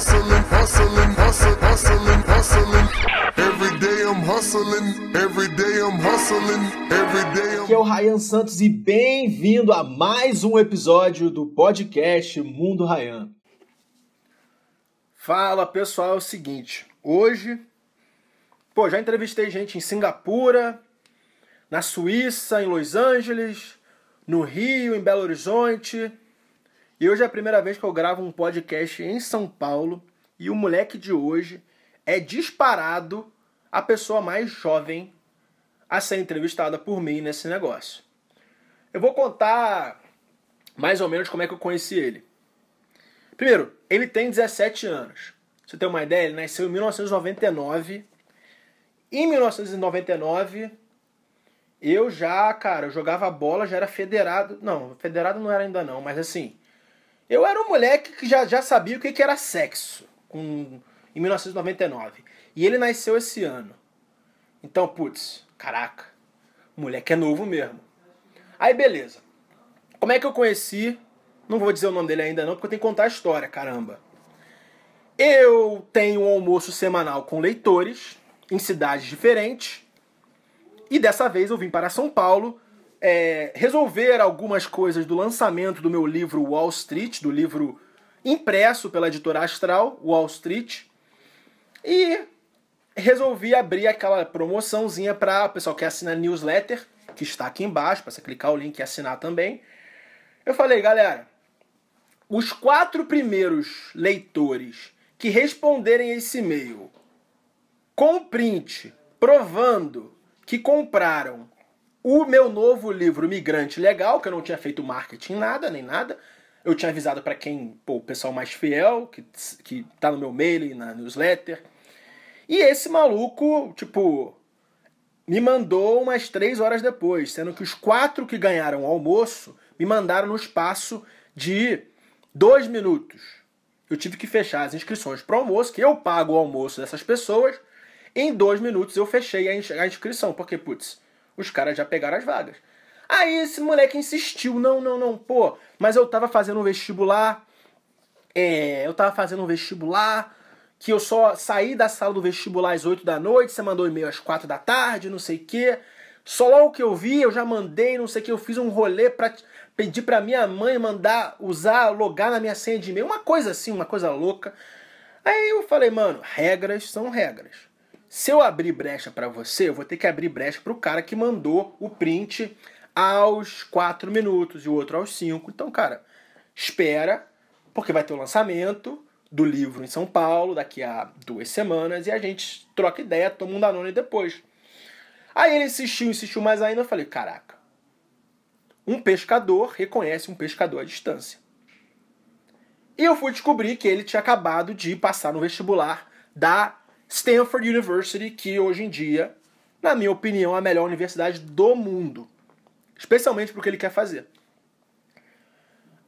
hustling, hustling, hustling, hustling, hustling. Every day I'm hustling, every day I'm hustling, every day I'm Aqui é o Ryan Santos e bem-vindo a mais um episódio do podcast Mundo Ryan. Fala pessoal, é o seguinte, hoje, pô, já entrevistei gente em Singapura, na Suíça, em Los Angeles, no Rio, em Belo Horizonte, e hoje é a primeira vez que eu gravo um podcast em São Paulo e o moleque de hoje é disparado a pessoa mais jovem a ser entrevistada por mim nesse negócio. Eu vou contar mais ou menos como é que eu conheci ele. Primeiro, ele tem 17 anos. Você tem uma ideia? Ele nasceu em 1999. Em 1999, eu já, cara, eu jogava bola, já era federado. Não, federado não era ainda não, mas assim, eu era um moleque que já, já sabia o que, que era sexo com, em 1999. E ele nasceu esse ano. Então, putz, caraca, o moleque é novo mesmo. Aí, beleza. Como é que eu conheci? Não vou dizer o nome dele ainda não, porque eu tenho que contar a história, caramba. Eu tenho um almoço semanal com leitores em cidades diferentes. E dessa vez eu vim para São Paulo é, resolver algumas coisas do lançamento do meu livro Wall Street, do livro impresso pela editora Astral, Wall Street, e resolvi abrir aquela promoçãozinha para o pessoal que assina a newsletter, que está aqui embaixo, para você clicar o link e assinar também. Eu falei, galera, os quatro primeiros leitores que responderem esse e-mail com print provando que compraram o meu novo livro Migrante Legal, que eu não tinha feito marketing nada, nem nada. Eu tinha avisado para quem, pô, o pessoal mais fiel, que, que tá no meu mail, na newsletter. E esse maluco, tipo, me mandou umas três horas depois, sendo que os quatro que ganharam o almoço me mandaram no espaço de dois minutos. Eu tive que fechar as inscrições para o almoço, que eu pago o almoço dessas pessoas. Em dois minutos eu fechei a inscrição, porque, putz, os caras já pegaram as vagas. Aí esse moleque insistiu, não, não, não, pô, mas eu tava fazendo um vestibular, é, eu tava fazendo um vestibular, que eu só saí da sala do vestibular às 8 da noite, você mandou e-mail às 4 da tarde, não sei o quê. Só logo que eu vi, eu já mandei, não sei o que, eu fiz um rolê pra pedir pra minha mãe mandar, usar, logar na minha senha de e-mail, uma coisa assim, uma coisa louca. Aí eu falei, mano, regras são regras. Se eu abrir brecha para você, eu vou ter que abrir brecha para o cara que mandou o print aos 4 minutos e o outro aos 5. Então, cara, espera, porque vai ter o lançamento do livro em São Paulo daqui a duas semanas e a gente troca ideia, toma um Danone depois. Aí ele insistiu, insistiu mais ainda, eu falei, caraca, um pescador reconhece um pescador à distância. E eu fui descobrir que ele tinha acabado de passar no vestibular da Stanford University, que hoje em dia, na minha opinião, é a melhor universidade do mundo. Especialmente porque ele quer fazer.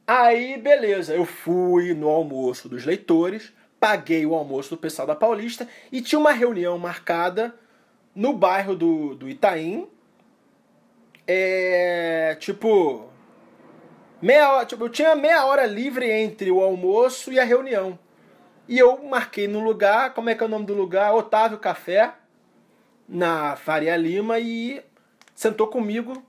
Aí, beleza, eu fui no almoço dos leitores, paguei o almoço do pessoal da Paulista e tinha uma reunião marcada no bairro do, do Itaim. É. Tipo. Meia hora, tipo, eu tinha meia hora livre entre o almoço e a reunião. E eu marquei no lugar, como é que é o nome do lugar? Otávio Café, na Faria Lima, e sentou comigo,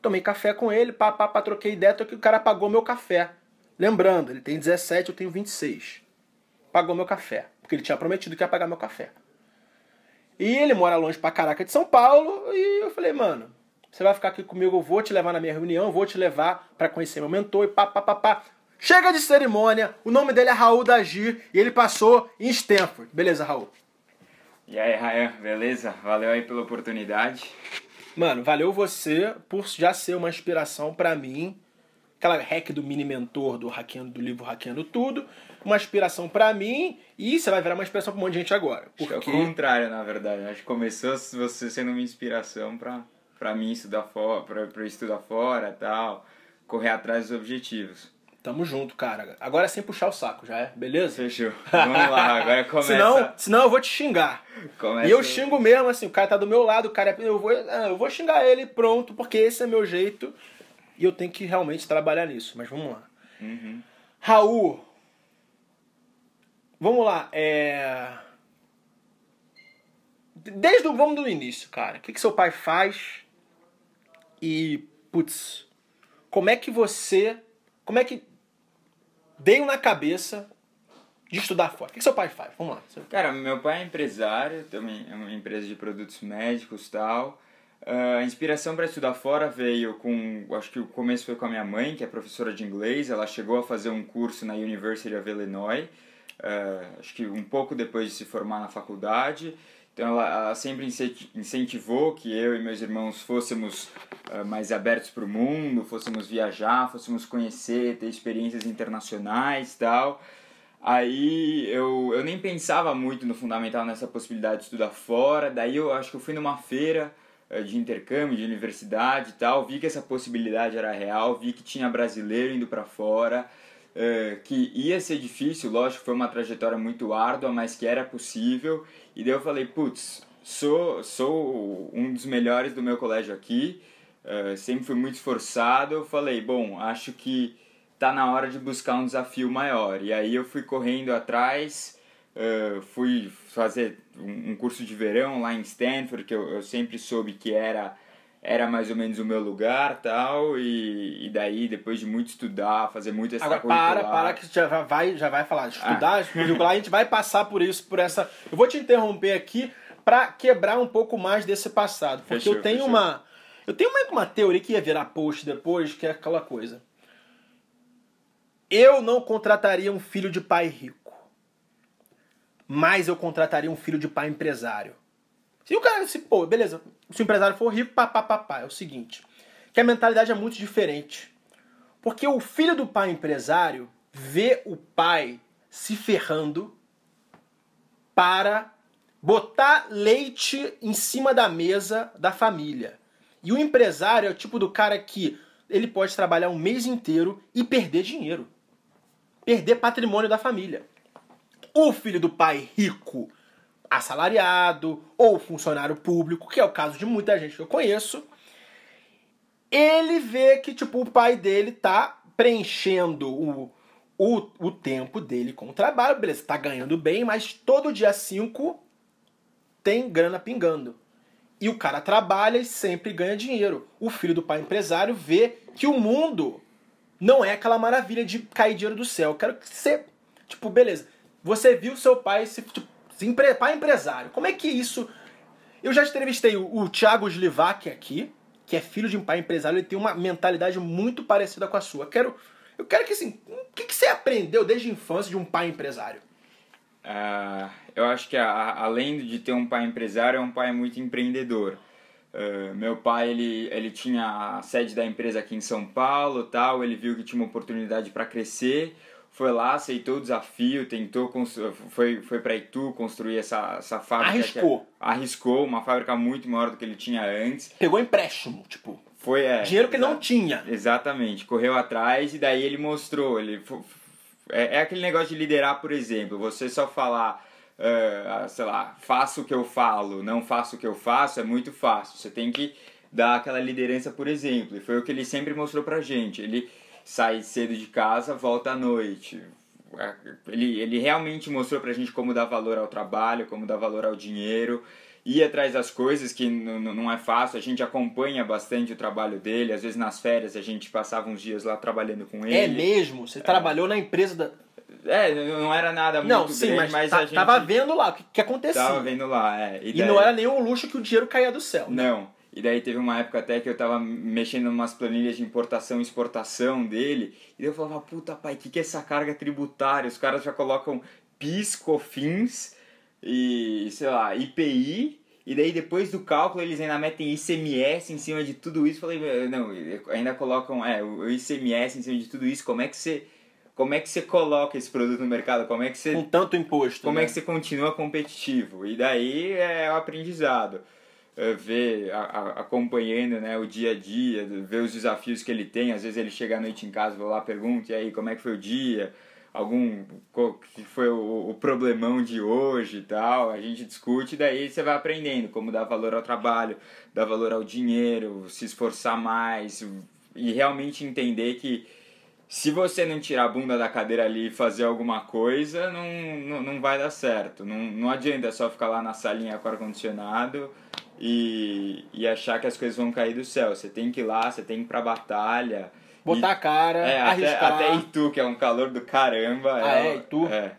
tomei café com ele, pá, pá, pá troquei ideia, que o cara pagou meu café. Lembrando, ele tem 17, eu tenho 26. Pagou meu café, porque ele tinha prometido que ia pagar meu café. E ele mora longe pra caraca de São Paulo, e eu falei, mano, você vai ficar aqui comigo, eu vou te levar na minha reunião, vou te levar para conhecer meu mentor, e pá, pá, pá, pá. Chega de cerimônia, o nome dele é Raul Dagir e ele passou em Stanford. Beleza, Raul? E aí, Rayan, beleza? Valeu aí pela oportunidade. Mano, valeu você por já ser uma inspiração para mim. Aquela hack do mini mentor do hackeando do livro Hackeando Tudo. Uma inspiração para mim e você vai virar uma inspiração pra um monte de gente agora. Porque... Acho que é o contrário, na verdade. Acho que começou você sendo uma inspiração pra, pra mim estudar fora, pra, pra estudar fora tal, correr atrás dos objetivos. Tamo junto, cara. Agora é sem puxar o saco, já é? Beleza? Fechou. Vamos lá, agora começa. senão, senão eu vou te xingar. Começa... E eu xingo mesmo, assim, o cara tá do meu lado, o cara é... Eu vou, ah, eu vou xingar ele, pronto, porque esse é meu jeito. E eu tenho que realmente trabalhar nisso. Mas vamos lá. Uhum. Raul, Vamos lá, é. Desde o. Vamos do início, cara. O que, que seu pai faz? E. Putz. Como é que você. Como é que. Deu na cabeça de estudar fora? O que, seu pai faz? Vamos lá. Cara, meu pai é empresário, também é uma empresa de produtos médicos e tal. Uh, a inspiração para estudar fora veio com, acho que o começo foi com a minha mãe, que é professora de inglês. Ela chegou a fazer um curso na University of Illinois, uh, acho que um pouco depois de se formar na faculdade. Então ela, ela sempre incentivou que eu e meus irmãos fôssemos uh, mais abertos para o mundo, fôssemos viajar, fôssemos conhecer, ter experiências internacionais tal. Aí eu, eu nem pensava muito no fundamental nessa possibilidade de estudar fora. Daí eu acho que eu fui numa feira eh, de intercâmbio, de universidade e tal, vi que essa possibilidade era real, vi que tinha brasileiro indo para fora, eh, que ia ser difícil, lógico, foi uma trajetória muito árdua, mas que era possível. E daí eu falei, putz, sou, sou um dos melhores do meu colégio aqui, eh, sempre fui muito esforçado. Eu falei, bom, acho que tá na hora de buscar um desafio maior. E aí eu fui correndo atrás Uh, fui fazer um curso de verão lá em Stanford, que eu, eu sempre soube que era era mais ou menos o meu lugar tal e, e daí depois de muito estudar fazer muito essa Agora para para que já vai já vai falar de estudar ah. a gente vai passar por isso por essa eu vou te interromper aqui para quebrar um pouco mais desse passado porque fechou, eu tenho fechou. uma eu tenho uma, uma teoria que ia virar post depois que é aquela coisa eu não contrataria um filho de pai rico mais eu contrataria um filho de pai empresário. Se o cara, se, pô, beleza, se o empresário for rico, papapá, é o seguinte, que a mentalidade é muito diferente. Porque o filho do pai empresário vê o pai se ferrando para botar leite em cima da mesa da família. E o empresário é o tipo do cara que ele pode trabalhar um mês inteiro e perder dinheiro. Perder patrimônio da família o filho do pai rico, assalariado ou funcionário público, que é o caso de muita gente que eu conheço, ele vê que tipo o pai dele tá preenchendo o, o, o tempo dele com o trabalho, beleza, tá ganhando bem, mas todo dia 5 tem grana pingando. E o cara trabalha e sempre ganha dinheiro. O filho do pai empresário vê que o mundo não é aquela maravilha de cair dinheiro do céu. Eu quero que você, tipo, beleza, você viu seu pai se, tipo, empre, pai empresário. Como é que isso. Eu já entrevistei o, o Thiago Slivac aqui, que é filho de um pai empresário, ele tem uma mentalidade muito parecida com a sua. Quero, eu quero que assim, o que, que você aprendeu desde a infância de um pai empresário? Uh, eu acho que a, além de ter um pai empresário, é um pai muito empreendedor. Uh, meu pai ele, ele tinha a sede da empresa aqui em São Paulo, tal. Ele viu que tinha uma oportunidade para crescer foi lá, aceitou o desafio, tentou foi foi para Itu construir essa, essa fábrica. Arriscou. Que, arriscou, uma fábrica muito maior do que ele tinha antes. Pegou empréstimo, tipo. Foi, é. Dinheiro que não tinha. Exatamente. Correu atrás e daí ele mostrou. Ele, é, é aquele negócio de liderar, por exemplo. Você só falar, uh, sei lá, faço o que eu falo, não faço o que eu faço, é muito fácil. Você tem que dar aquela liderança, por exemplo. E foi o que ele sempre mostrou pra gente. Ele sai cedo de casa, volta à noite. É, ele, ele realmente mostrou pra gente como dar valor ao trabalho, como dar valor ao dinheiro, ir atrás das coisas que não é fácil. A gente acompanha bastante o trabalho dele, às vezes nas férias a gente passava uns dias lá trabalhando com ele. É mesmo? Você é. trabalhou na empresa da. É, não era nada não, muito sim, grande, mas, mas tá, a gente... tava vendo lá o que, que acontecia. Tava vendo lá, é. E, e daí... não era nenhum luxo que o dinheiro caía do céu. Né? Não. E daí teve uma época até que eu tava mexendo em umas planilhas de importação e exportação dele. E eu falava, puta pai, o que, que é essa carga tributária? Os caras já colocam PIS, COFINS e, sei lá, IPI. E daí depois do cálculo eles ainda metem ICMS em cima de tudo isso. Falei, não, ainda colocam é, o ICMS em cima de tudo isso. Como é que você como é que você coloca esse produto no mercado? Como é que você com tanto imposto? Como né? é que você continua competitivo? E daí é o aprendizado. Eh, ver, a, a, acompanhando né, o dia a dia, ver os desafios que ele tem. Às vezes ele chega à noite em casa, vou lá, pergunta, e aí, como é que foi o dia? Algum que foi o, o problemão de hoje e tal, a gente discute, daí você vai aprendendo como dar valor ao trabalho, dar valor ao dinheiro, se esforçar mais e realmente entender que se você não tirar a bunda da cadeira ali e fazer alguma coisa, não, não, não vai dar certo. Não, não adianta só ficar lá na salinha com ar-condicionado e, e achar que as coisas vão cair do céu. Você tem que ir lá, você tem que ir pra batalha. Botar E- a cara, é, até, arriscar. até Itu, que é um calor do caramba. Ah, é? Itu? É.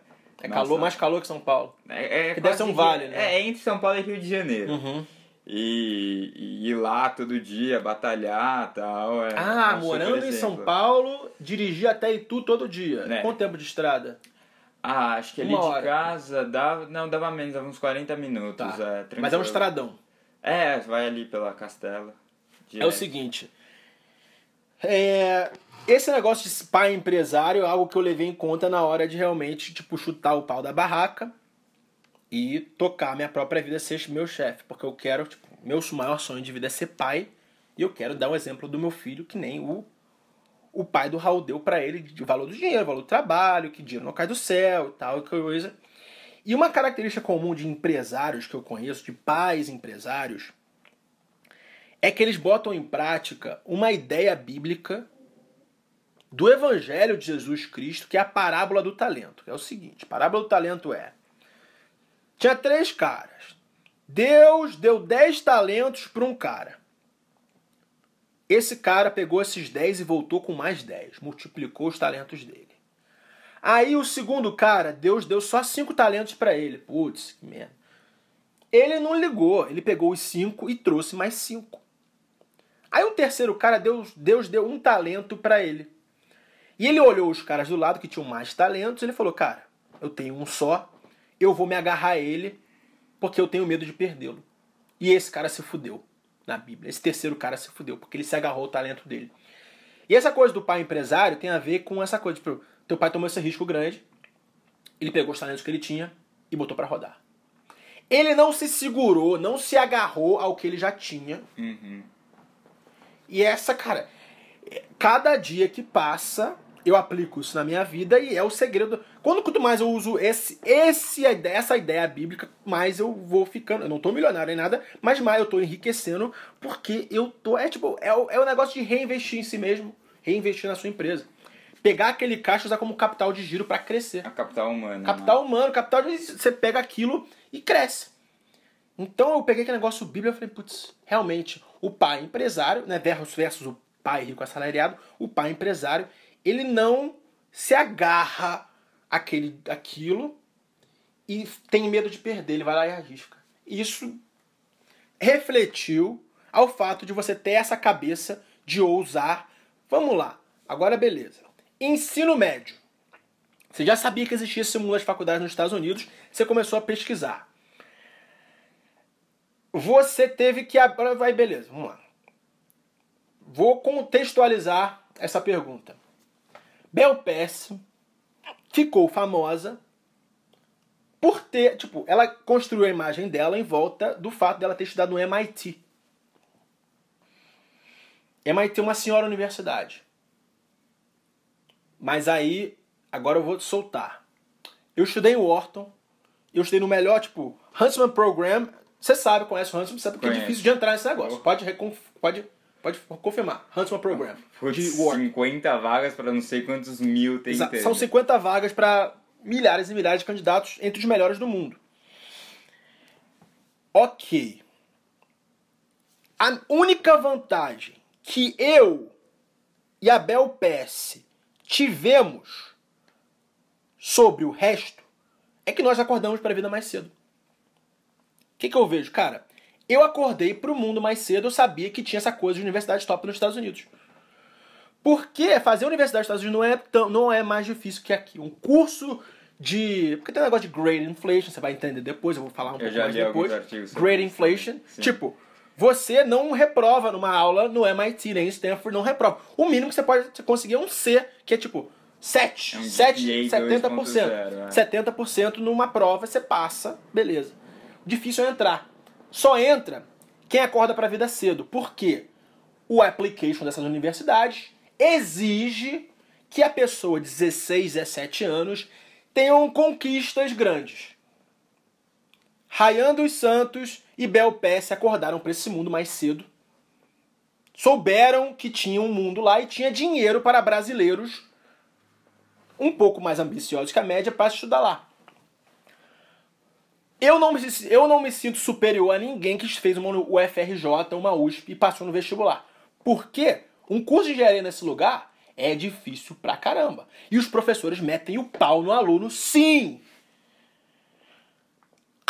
É Nossa. calor, mais calor que São Paulo. É, é Que deve ser um vale, né? É, é entre São Paulo e Rio de Janeiro. Uhum. E, e ir lá todo dia, batalhar e tal. É, Ah, é um morando em São. Paulo, dirigir até Itu todo dia. É. Quanto tempo de estrada? Ah, acho que ali de casa dava. Não, dava menos, dava uns 40 minutos. Tá. É, Mas é um estradão. É, vai ali pela Castela. É o direto. seguinte. É, esse negócio de pai empresário é algo que eu levei em conta na hora de realmente, tipo, chutar o pau da barraca e tocar minha própria vida, ser meu chefe. Porque eu quero, tipo, meu maior sonho de vida é ser pai. E eu quero dar um exemplo do meu filho, que nem o, o pai do Raul deu pra ele, de valor do dinheiro, valor do trabalho, que dinheiro não cai do céu e tal, e coisa. E uma característica comum de empresários que eu conheço, de pais empresários, é que eles botam em prática uma ideia bíblica do Evangelho de Jesus Cristo, que é a parábola do talento. É o seguinte: a parábola do talento é. Tinha três caras. Deus deu dez talentos para um cara. Esse cara pegou esses dez e voltou com mais dez, multiplicou os talentos dele. Aí o segundo cara, Deus deu só cinco talentos para ele. Putz, que merda. Ele não ligou, ele pegou os cinco e trouxe mais cinco. Aí o terceiro cara, Deus, Deus deu um talento para ele. E ele olhou os caras do lado que tinham mais talentos, e ele falou: "Cara, eu tenho um só, eu vou me agarrar a ele porque eu tenho medo de perdê-lo". E esse cara se fudeu na Bíblia. Esse terceiro cara se fudeu porque ele se agarrou ao talento dele. E essa coisa do pai empresário tem a ver com essa coisa, tipo, teu pai tomou esse risco grande, ele pegou os talentos que ele tinha e botou para rodar. Ele não se segurou, não se agarrou ao que ele já tinha. Uhum. E essa, cara, cada dia que passa, eu aplico isso na minha vida e é o segredo. Quando quanto mais eu uso esse, esse essa ideia bíblica, mais eu vou ficando. Eu não tô milionário nem nada, mas mais eu tô enriquecendo porque eu tô. É tipo, é é o negócio de reinvestir em si mesmo, reinvestir na sua empresa. Pegar aquele caixa e usar como capital de giro para crescer. A capital humana. Capital humano, capital de. Você pega aquilo e cresce. Então eu peguei aquele negócio bíblico e falei, putz, realmente, o pai empresário, né, versus, versus o pai rico assalariado, o pai empresário, ele não se agarra àquele, àquilo e tem medo de perder, ele vai lá e arrisca. Isso refletiu ao fato de você ter essa cabeça de ousar. Vamos lá, agora beleza. Ensino médio. Você já sabia que existia simulação de nos Estados Unidos, você começou a pesquisar. Você teve que. Agora vai, beleza, vamos lá. Vou contextualizar essa pergunta. Bel ficou famosa por ter. Tipo, ela construiu a imagem dela em volta do fato dela ter estudado no MIT. MIT é uma senhora universidade. Mas aí, agora eu vou te soltar. Eu estudei em Wharton, eu estudei no melhor, tipo, Huntsman Program. Você sabe, conhece o Huntsman, sabe que é difícil de entrar nesse negócio. Pode, pode, pode confirmar. Huntsman Program. Putz, de Wharton. 50 vagas para não sei quantos mil tem. São 50 vagas para milhares e milhares de candidatos entre os melhores do mundo. Ok. A única vantagem que eu e a Bel tivemos sobre o resto é que nós acordamos para a vida mais cedo. O que, que eu vejo? Cara, eu acordei para o mundo mais cedo, eu sabia que tinha essa coisa de universidade top nos Estados Unidos. Porque fazer universidade nos Estados Unidos não é, tão, não é mais difícil que aqui. Um curso de. Porque tem um negócio de grade inflation, você vai entender depois, eu vou falar um pouco já mais depois. Grade isso. inflation. Sim. Tipo, você não reprova numa aula no MIT, nem em Stanford, não reprova. O mínimo que você pode conseguir é um C, que é tipo 7, É um 7, GPA 70%. 2.0, é. 70% numa prova você passa, beleza. Difícil é entrar. Só entra quem acorda para a vida cedo. Por quê? O application dessas universidades exige que a pessoa de 16, 17 anos tenham conquistas grandes. Rayan dos Santos e Bel Pesce acordaram para esse mundo mais cedo. Souberam que tinha um mundo lá e tinha dinheiro para brasileiros um pouco mais ambiciosos que a média para estudar lá. Eu não, me, eu não me sinto superior a ninguém que fez uma UFRJ, uma USP e passou no vestibular. Porque um curso de engenharia nesse lugar é difícil pra caramba. E os professores metem o pau no aluno, sim!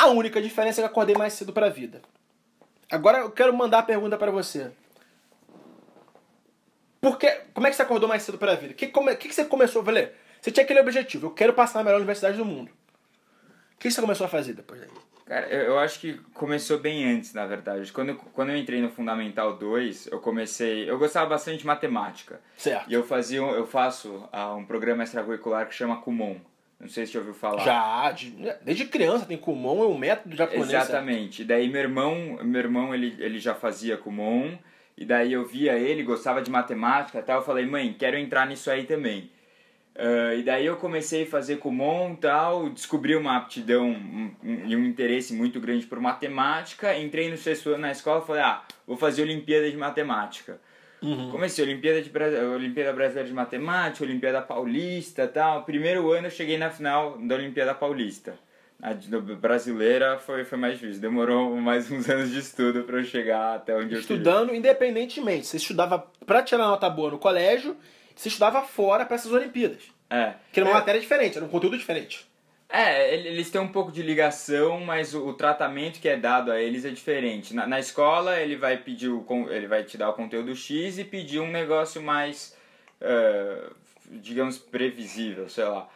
A única diferença é que acordei mais cedo pra vida. Agora eu quero mandar a pergunta para você. Por que, como é que você acordou mais cedo pra vida? O que, como, que, que você começou a fazer? Você tinha aquele objetivo, eu quero passar na melhor universidade do mundo. O que você começou a fazer depois daí? Cara, eu, acho que começou bem antes, na verdade. Quando, eu- quando eu entrei no Fundamental 2, eu comecei... Eu gostava bastante de matemática. Certo. E eu fazia, eu faço ah, um programa extracurricular que chama Kumon. Não sei se você já ouviu falar. Já, de- desde criança tem Kumon, é um método japonês. Exatamente. E daí meu irmão, meu irmão ele, ele já fazia Kumon, e daí eu via ele, gostava de matemática e tal, eu falei, mãe, quero entrar nisso aí também. Ah, e daí eu comecei a fazer Kumon e tal, descobri uma aptidão um- um- e um interesse muito grande por matemática, entrei no sexto ano na escola e falei, ah, vou fazer Olimpíada de Matemática. Comecei Olimpíada, de, Olimpíada Brasileira de Matemática, Olimpíada Paulista e tal. Primeiro ano eu cheguei na final da Olimpíada Paulista. A brasileira foi, foi mais difícil. Demorou mais uns anos de estudo para eu chegar até onde eu queria. Estudando independentemente. Você estudava pra tirar nota boa no colégio, você estudava fora pra essas Olimpíadas. É. Que era uma É. matéria diferente, era um conteúdo diferente. É, ele- eles têm um pouco de ligação, mas o, tratamento que é dado a eles é diferente. Na, na escola, ele vai pedir o, ele vai te dar o conteúdo X e pedir um negócio mais, eh, digamos, previsível, sei lá.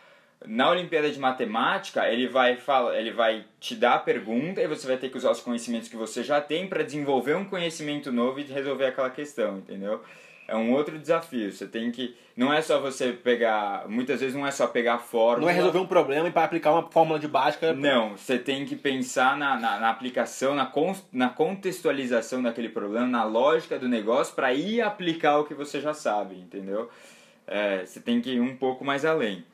Na Olimpíada de Matemática, ele vai, fala, ele vai te dar a pergunta e você vai ter que usar os conhecimentos que você já tem para desenvolver um conhecimento novo e resolver aquela questão, entendeu? É um outro desafio. Você tem que. Não é só você pegar. Muitas vezes não é só pegar a fórmula. Não é resolver um problema e para aplicar uma fórmula de básica. Não, você tem que pensar na, na, na aplicação, na, con, na contextualização daquele problema, na lógica do negócio para ir aplicar o que você já sabe, entendeu? É, você tem que ir um pouco mais além.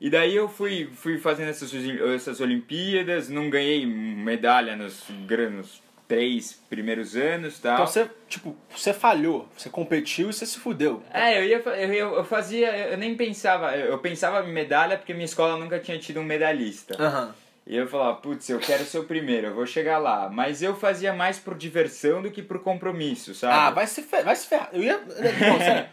E daí eu fui, fui fazendo essas, essas Olimpíadas, não ganhei medalha nos, nos três primeiros anos e tal. Então você, tipo, você falhou, você competiu e você se fudeu. É, eu ia, eu, eu fazia, eu nem pensava, eu pensava em medalha porque minha escola nunca tinha tido um medalhista. Aham. E eu falava, putz, eu quero ser o primeiro, eu vou chegar lá. Mas eu fazia mais por diversão do que por compromisso, sabe? Ah, vai se, fer vai se ferrar. Eu ia. Não, sério.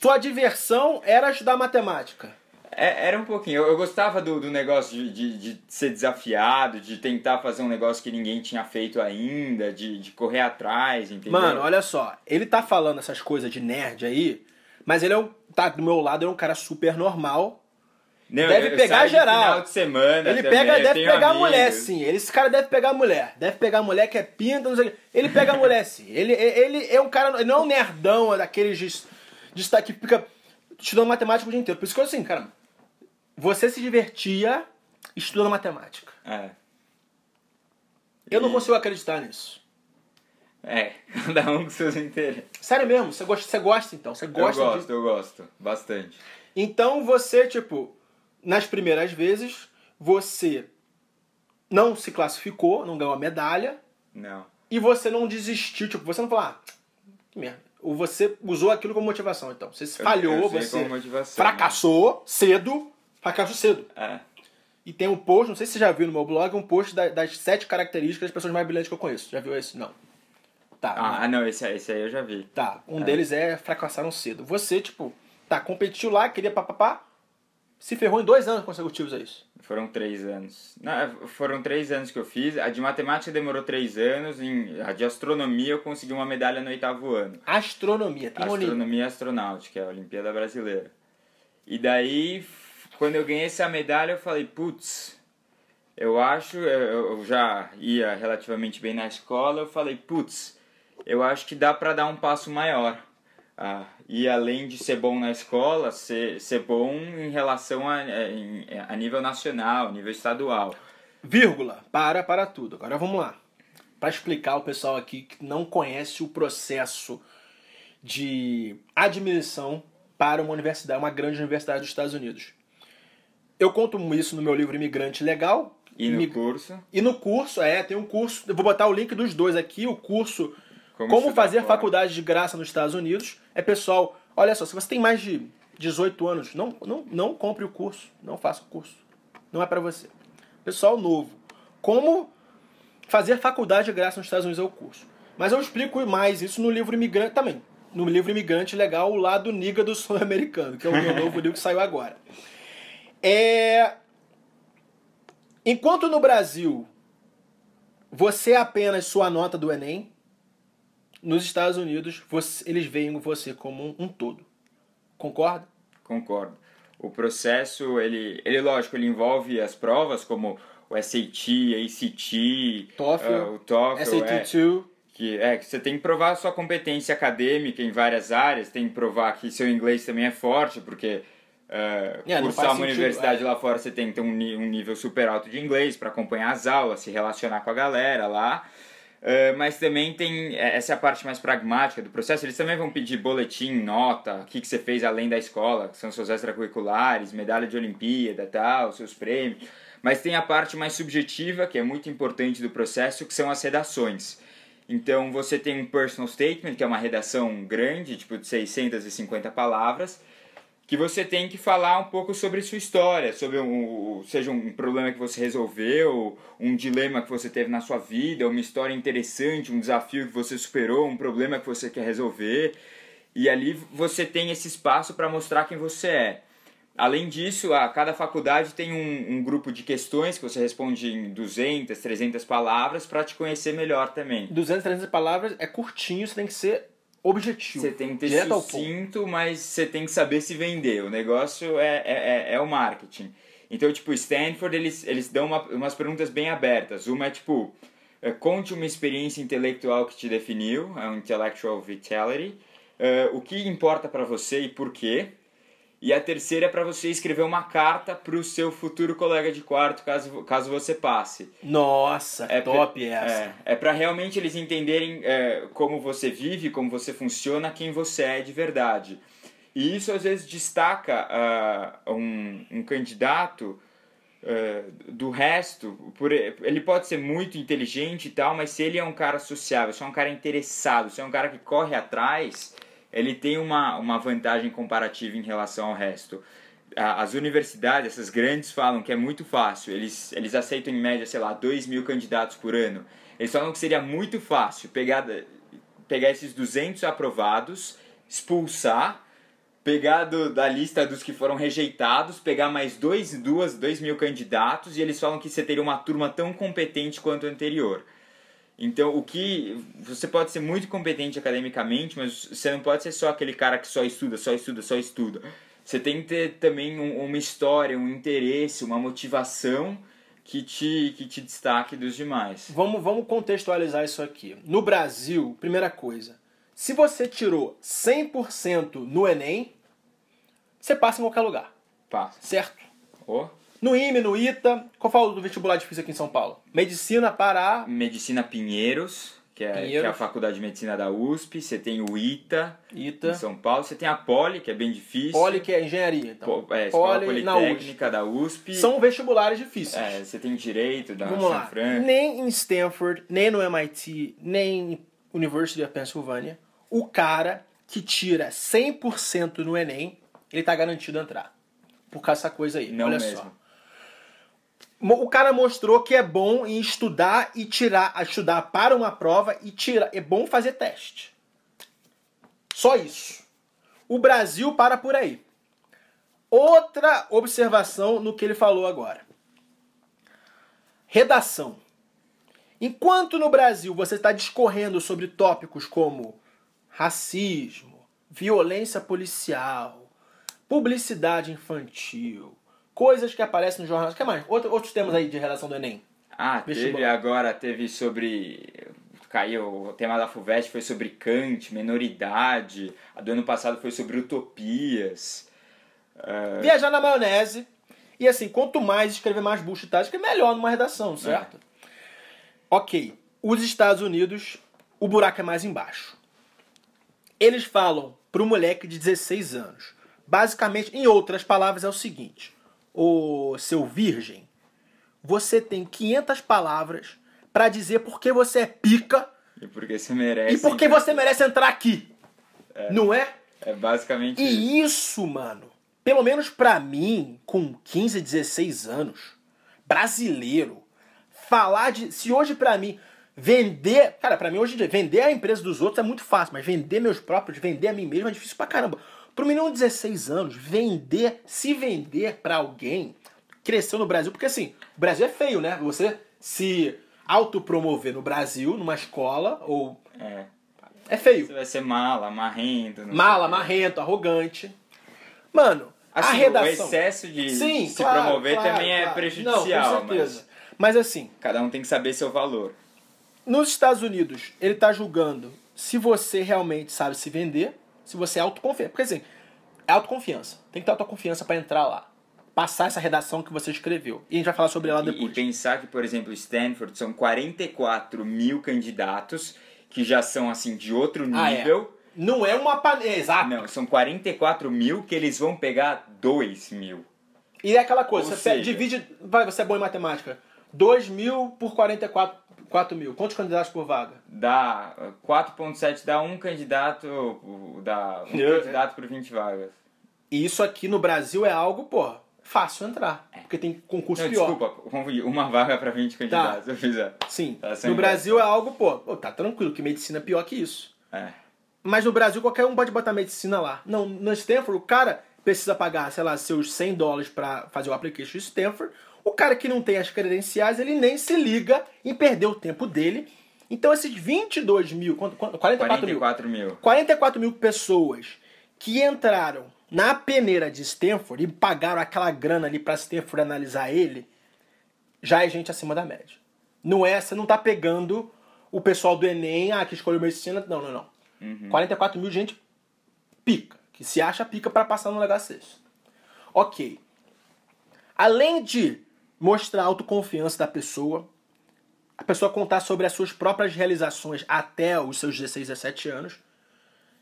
Tua diversão era estudar matemática. É, era um pouquinho. Eu, eu gostava do, do negócio de, de, de ser desafiado, de tentar fazer um negócio que ninguém tinha feito ainda, de, de correr atrás, entendeu? Mano, olha só. Ele tá falando essas coisas de nerd aí, mas ele é um. Tá do meu lado, ele é um cara super normal. Não, deve eu- eu pegar geral. Final de semana Ele também, pega, deve pegar a amigos. mulher, sim. Ele, esse cara deve pegar a mulher. Deve pegar a mulher que é pinta, não sei o quê. Ele pega a mulher, sim. Ele, ele é um cara. Ele não é um nerdão, é daqueles de, de estar que fica estudando matemática o dia inteiro. Por isso que eu assim, cara. Você se divertia estudando matemática. É. Eu não E- consigo acreditar nisso. É, cada um com seus interesses. Sério mesmo, você gosta, você gosta então. Você gosta eu de- gosto, eu gosto. Bastante. Então você, tipo, nas primeiras vezes, você não se classificou, não ganhou a medalha, Não. e você não desistiu, tipo, você não falou, ah, que merda. Ou você usou aquilo como motivação, então. Você Eu- falhou, eu você motivação, fracassou cedo, fracassou cedo. É. E tem um post, não sei se você já viu no meu blog, um post da- das sete características das pessoas mais brilhantes que eu conheço. Já viu esse? Não. Tá. Ah, não, esse, aí- esse aí eu já vi. Tá, um É. deles é fracassaram cedo. Você, tipo, tá, competiu lá, queria papapá, se ferrou em dois anos consecutivos, é isso. Foram três anos. Não, é, foram três anos que eu fiz. A de matemática demorou três anos. Em, a de astronomia eu consegui uma medalha no oitavo ano. Astronomia, tem. Astronomia e Astronáutica, é a Olimpíada Brasileira. E daí, quando eu ganhei essa medalha, eu falei, putz, eu acho, eu já ia relativamente bem na escola, eu falei, putz, eu acho que dá pra dar um passo maior. Ah, e além de ser bom na escola, ser, ser bom em relação a, em- a nível nacional, nível estadual. Vírgula, para, para tudo. Agora vamos lá. Para explicar o pessoal aqui que não conhece o processo de admissão para uma universidade, uma grande universidade dos Estados Unidos. Eu conto isso no meu livro Imigrante Legal. E no Imig- curso, E no curso, é, tem um curso, eu vou botar o link dos dois aqui, o curso Como Como, fazer fora. faculdade de graça nos Estados Unidos. É pessoal, olha só, se você tem mais de 18 anos, não, não, não compre o curso, não faça o curso. Não é para você. Pessoal novo, como fazer faculdade de graça nos Estados Unidos é o curso. Mas eu explico mais isso no livro Imigrante também. No livro Imigrante Legal, o lado niga do sonho americano, que é o meu novo livro que saiu agora. É... Enquanto no Brasil você é apenas sua nota do Enem, nos Estados Unidos você, eles veem você como um, um todo. Concorda? Concordo. O processo, ele, ele lógico, ele envolve as provas como o SAT, ACT, TOEFL, uh, o TOEFL, SAT2. É, que é que você tem que provar a sua competência acadêmica em várias áreas, tem que provar que seu inglês também é forte, porque uh, não cursar uma sentido, universidade é. lá fora você tem que ter um, um nível super alto de inglês para acompanhar as aulas, se relacionar com a galera lá. Uh, mas também tem é, essa é a parte mais pragmática do processo. Eles também vão pedir boletim, nota, o que, que você fez além da escola, que são seus extracurriculares, medalha de Olimpíada, tal, seus prêmios. Mas tem a parte mais subjetiva, que é muito importante do processo, que são as redações. Então você tem um personal statement, que é uma redação grande, tipo de 650 palavras, que você tem que falar um pouco sobre sua história, sobre um, seja um problema que você resolveu, um dilema que você teve na sua vida, uma história interessante, um desafio que você superou, um problema que você quer resolver. E ali você tem esse espaço para mostrar quem você é. Além disso, a cada faculdade tem um, um grupo de questões que você responde em 200, 300 palavras para te conhecer melhor também. 200, 300 palavras é curtinho, você tem que ser objetivo. Você tem que ter sucinto, mas você tem que saber se vender. O negócio é, é, é, é o marketing. Então, tipo, Stanford, eles, eles dão uma, umas perguntas bem abertas. Uma é, tipo, é, conte uma experiência intelectual que te definiu, é um intellectual vitality. É, o que importa para você e por quê. E a terceira é para você escrever uma carta para o seu futuro colega de quarto, caso, caso você passe. Nossa, É top pra- essa. É, é para realmente eles entenderem é, como você vive, como você funciona, quem você é de verdade. E isso às vezes destaca ah, um, um candidato ah, do resto. Por, ele pode ser muito inteligente e tal, mas se ele é um cara sociável, se é um cara interessado, se é um cara que corre atrás, ele tem uma, uma vantagem comparativa em relação ao resto. As universidades, essas grandes, falam que é muito fácil. Eles, eles aceitam em média, sei lá, 2 mil candidatos por ano. Eles falam que seria muito fácil pegar, pegar esses 200 aprovados, expulsar, pegar do- da lista dos que foram rejeitados, pegar mais 2 duas, dois mil candidatos, e eles falam que você teria uma turma tão competente quanto a anterior. Então, o que. Você pode ser muito competente academicamente, mas você não pode ser só aquele cara que só estuda, só estuda, só estuda. Você tem que ter também um- uma história, um interesse, uma motivação que te, que te destaque dos demais. Vamos, vamos contextualizar isso aqui. No Brasil, primeira coisa, se você tirou 100% no Enem, você passa em qualquer lugar, Passa. certo? Ó, No IME, no ITA, qual foi o do vestibular difícil aqui em São Paulo? Medicina, Pará, Medicina Pinheiros, que é, que é a Pinheiros. faculdade de medicina da USP. Você tem o ITA, em ITA, São Paulo. Você tem a Poli, que é bem difícil. Poli, que é engenharia, então. Po- é, Escola Poli na USP. Politécnica da USP. São vestibulares difíceis. É, você tem direito da Vamos lá. Fran. Nem em Stanford, nem no MIT, nem em University of Pennsylvania, o cara que tira 100% no Enem, ele tá garantido a entrar. Por causa dessa coisa aí. Não Olha mesmo. só. O cara mostrou que é bom em estudar e tirar, estudar para uma prova e tirar. É bom fazer teste. Só isso. O Brasil para por aí. Outra observação no que ele falou agora. Redação. Enquanto no Brasil você está discorrendo sobre tópicos como racismo, violência policial, publicidade infantil, coisas que aparecem no jornal. O que mais? Outro- outros temas aí de redação do Enem. Ah, teve Vestibular. agora, teve sobre. Caiu, o tema da FUVEST foi sobre Kant, menoridade. A do ano passado foi sobre utopias. Viajar na maionese. E assim, quanto mais escrever mais bullshitagem, que é melhor numa redação, certo? Ok. Os Estados Unidos, o buraco é mais embaixo. Eles falam pro moleque de 16 anos. Basicamente, em outras palavras, é o seguinte: Ô seu virgem, você tem 500 palavras pra dizer por que você é pica E porque você merece. e por que você merece entrar aqui. Não é? É basicamente isso. E isso, mano, pelo menos pra mim, com 15, 16 anos, brasileiro, falar de. Se hoje pra mim vender. Cara, pra mim hoje em dia, vender a empresa dos outros é muito fácil, mas vender meus próprios, vender a mim mesmo é difícil pra caramba. Pro menino de 16 anos, vender, se vender pra alguém, cresceu no Brasil, porque assim, o Brasil é feio, né? Você se autopromover no Brasil, numa escola, ou. É. É feio. Você vai ser mala, marrento. Mala, marrento, arrogante. Mano, a Assim, redação. o excesso de Sim, se claro, promover claro, também é claro. prejudicial, Não, com certeza. mas Mas assim, cada um tem que saber seu valor. nos Estados Unidos, ele tá julgando se você realmente sabe se vender, se você é autoconfiante. Porque assim, é autoconfiança. Tem que ter autoconfiança pra entrar lá. Passar essa redação que você escreveu. E a gente vai falar sobre ela E, e depois. pensar que, por exemplo, Stanford são 44 mil candidatos que já são assim de outro Ah, é. nível. Não é uma panela. Exato. Não, são 44 mil que eles vão pegar 2 mil. E é aquela coisa, Ou você seja- divide. Vai, você é bom em matemática. 2 mil por 44 4 mil. Quantos candidatos por vaga? Dá uh, 4.7 dá um candidato, dá um Eu- candidato por 20 vagas. E isso aqui no Brasil é algo, pô, fácil entrar. Porque tem concurso Não, pior. desculpa, confundi. Uma vaga para 20 candidatos, eu fiz a... Sim. Tá no Brasil é algo, pô, pô, tá tranquilo, que medicina é pior que isso. É. Mas no Brasil qualquer um pode botar medicina lá. Não, no Stanford, o cara precisa pagar, sei lá, seus 100 dólares pra fazer o application de Stanford. O cara que não tem as credenciais, ele nem se liga em perder o tempo dele. Então esses 22 mil, quanto- quanto- 44 mil, 44 mil. 44 mil pessoas que entraram na peneira de Stanford e pagaram aquela grana ali pra Stanford analisar ele, já é gente acima da média. Não é, você não tá pegando o pessoal do Enem, ah, que escolheu medicina. Não, não, não. 44 mil de gente pica, que se acha pica pra passar no negócio desse. Ok. Além de mostrar a autoconfiança da pessoa, a pessoa contar sobre as suas próprias realizações até os seus 16, 17 anos,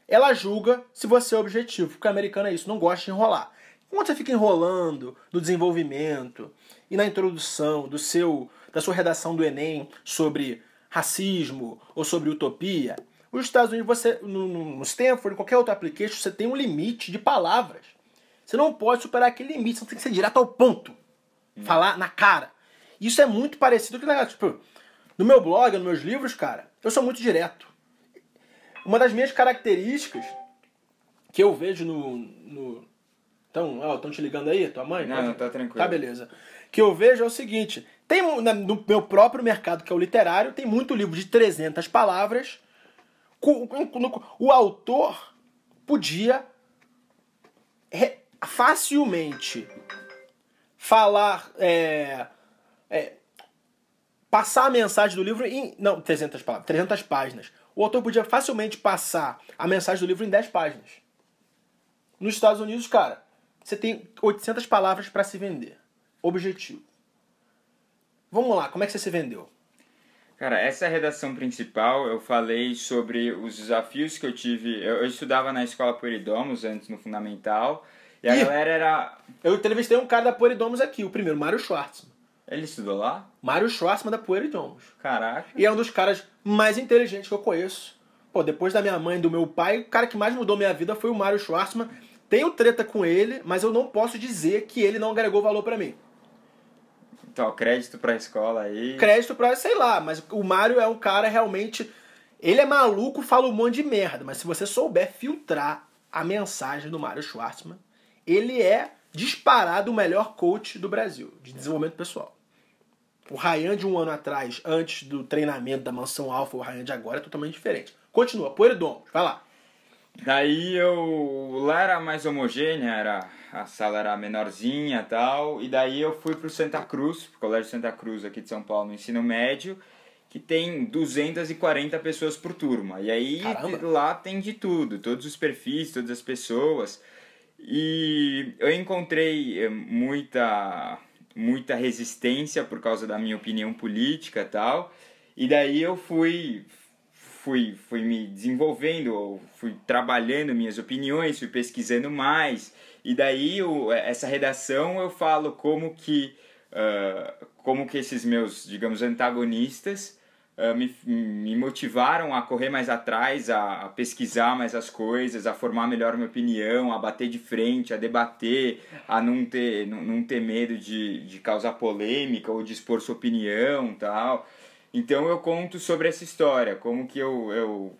ela julga se você é objetivo, porque o americano é isso, não gosta de enrolar. Quando você fica enrolando no desenvolvimento e na introdução do seu da sua redação do Enem sobre racismo ou sobre utopia, os Estados Unidos, você, no, no Stanford, em qualquer outro application, você tem um limite de palavras. Você não pode superar aquele limite, você tem que ser direto ao ponto. Falar na cara. Isso é muito parecido com o negócio. Tipo, no meu blog, nos meus livros, cara, eu sou muito direto. Uma das minhas características que eu vejo no. no... Então, ó, estão te ligando aí, tua mãe? Não, não, tá tranquilo. Tá, beleza. Que eu vejo é o seguinte: tem no meu próprio mercado, que é o literário, tem muito livro de 300 palavras. O autor podia facilmente falar. é, é, passar a mensagem do livro em. Não, 300 palavras, 300 páginas. O autor podia facilmente passar a mensagem do livro em 10 páginas. Nos Estados Unidos, cara, você tem 800 palavras para se vender. Objetivo. Vamos lá, como é que você se vendeu? Cara, essa redação principal eu falei sobre os desafios que eu tive. Eu, eu estudava na escola Pueridomos antes no Fundamental. E a galera era. Eu entrevistei um cara da Poeridomos aqui, o primeiro, Mário Schwartzman. Ele estudou lá? Mário Schwartzman da Poeridomos. Caraca. E é um dos caras mais inteligentes que eu conheço. Pô, depois da minha mãe e do meu pai, o cara que mais mudou minha vida foi o Mário Schwartzman. Tenho treta com ele, mas eu não posso dizer que ele não agregou valor pra mim. Então, crédito pra escola aí. Crédito pra, sei lá, mas o Mário é um cara realmente. Ele é maluco, fala um monte de merda, mas se você souber filtrar a mensagem do Mário Schwartzman, ele é disparado o melhor coach do Brasil, de desenvolvimento pessoal. O Ryan de um ano atrás, antes do treinamento da mansão alfa, o Ryan de agora é totalmente diferente. Continua, Poeridomos, vai lá. Daí eu. Lá era mais homogênea, era, a sala era menorzinha e tal. E daí eu fui pro Santa Cruz, pro Colégio Santa Cruz aqui de São Paulo, no ensino médio, que tem 240 pessoas por turma. E aí Caramba. lá tem de tudo, todos os perfis, todas as pessoas. E eu encontrei eh, muita, muita resistência por causa da minha opinião política tal. E daí eu fui, fui, fui me desenvolvendo, fui trabalhando minhas opiniões, fui pesquisando mais. E daí eu, essa redação eu falo como que, ah, como que esses meus, digamos, antagonistas uh, me, me motivaram a correr mais atrás, a, a, pesquisar mais as coisas, a formar melhor minha opinião, a bater de frente, a debater, a não ter, não, não ter medo de, de causar polêmica ou de expor sua opinião tal. Então eu conto sobre essa história, como que eu, eu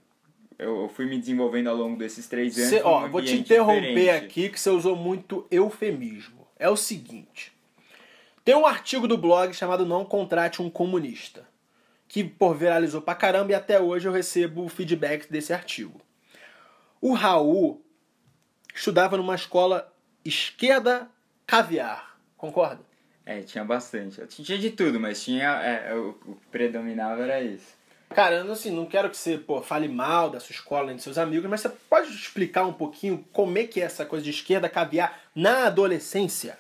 eu fui me desenvolvendo ao longo desses três anos. Cê, ó, vou te interromper diferente. aqui que você usou muito eufemismo. É o seguinte: tem um artigo do blog chamado Não Contrate um Comunista, que por viralizou pra caramba e até hoje eu recebo feedback desse artigo. O Raul estudava numa escola esquerda caviar, concorda? É, tinha bastante. Tinha de tudo, mas tinha. É, o, o que predominava era isso. Cara, eu assim, não quero que você pô, fale mal da sua escola nem dos seus amigos, mas você pode explicar um pouquinho como é que é essa coisa de esquerda caviar na adolescência?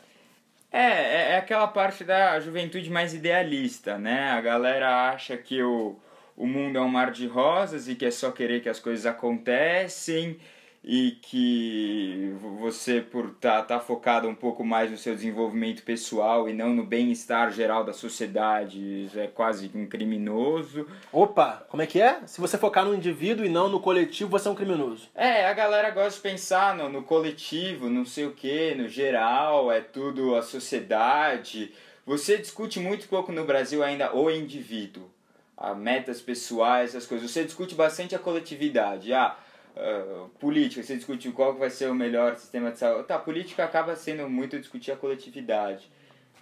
É, é, é aquela parte da juventude mais idealista, né? A galera acha que o, o mundo é um mar de rosas e que é só querer que as coisas acontecem e que você por estar tá, tá focado um pouco mais no seu desenvolvimento pessoal e não no bem-estar geral da sociedade é quase um criminoso. Opa, como é que é? Se você focar no indivíduo e não no coletivo, você é um criminoso. É, a galera gosta de pensar no, no coletivo, não sei o que, no geral, é tudo a sociedade. Você discute muito pouco no Brasil ainda o indivíduo, a metas pessoais, essas coisas. Você discute bastante a coletividade. Ah, uh, política, você discutir qual vai ser o melhor sistema de saúde. Tá, política acaba sendo muito discutir a coletividade.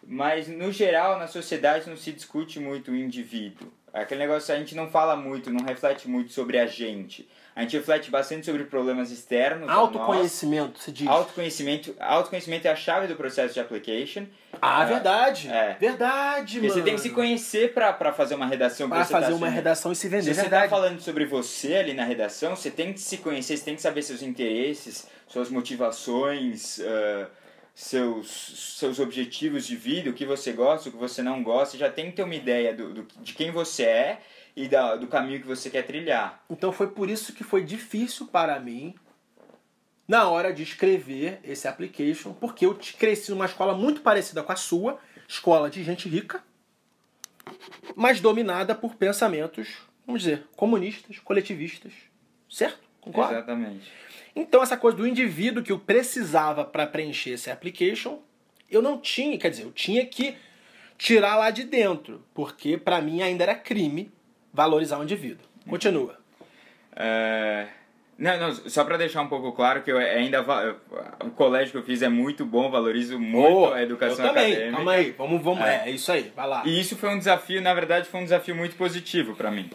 Mas, no geral, na sociedade não se discute muito o indivíduo. Aquele negócio a gente não fala muito, não reflete muito sobre a gente. A gente reflete bastante sobre problemas externos. Autoconhecimento, se diz. Autoconhecimento, autoconhecimento é a chave do processo de application. Ah, é, verdade. É. Verdade, Porque mano. Você tem que se conhecer para fazer uma redação. Para fazer tá uma redação e se vender. Se você está falando sobre você ali na redação, você tem que se conhecer, você tem que saber seus interesses, suas motivações, uh, seus, seus objetivos de vida, o que você gosta, o que você não gosta. Já tem que ter uma ideia do, do de quem você é e da, do caminho que você quer trilhar. Então foi por isso que foi difícil para mim na hora de escrever esse application, porque eu cresci numa escola muito parecida com a sua, escola de gente rica, mas dominada por pensamentos, vamos dizer, comunistas, coletivistas, certo? Concorda? Exatamente. Então essa coisa do indivíduo que eu precisava para preencher esse application, eu não tinha, quer dizer, eu tinha que tirar lá de dentro, porque para mim ainda era crime valorizar o indivíduo. Continua. É... Não, não, só para deixar um pouco claro que eu ainda o colégio que eu fiz é muito bom, valorizo muito oh, a educação eu também. acadêmica. Calma aí, vamos, vamos, é. é isso aí, vai lá. E isso foi um desafio, na verdade, foi um desafio muito positivo para mim.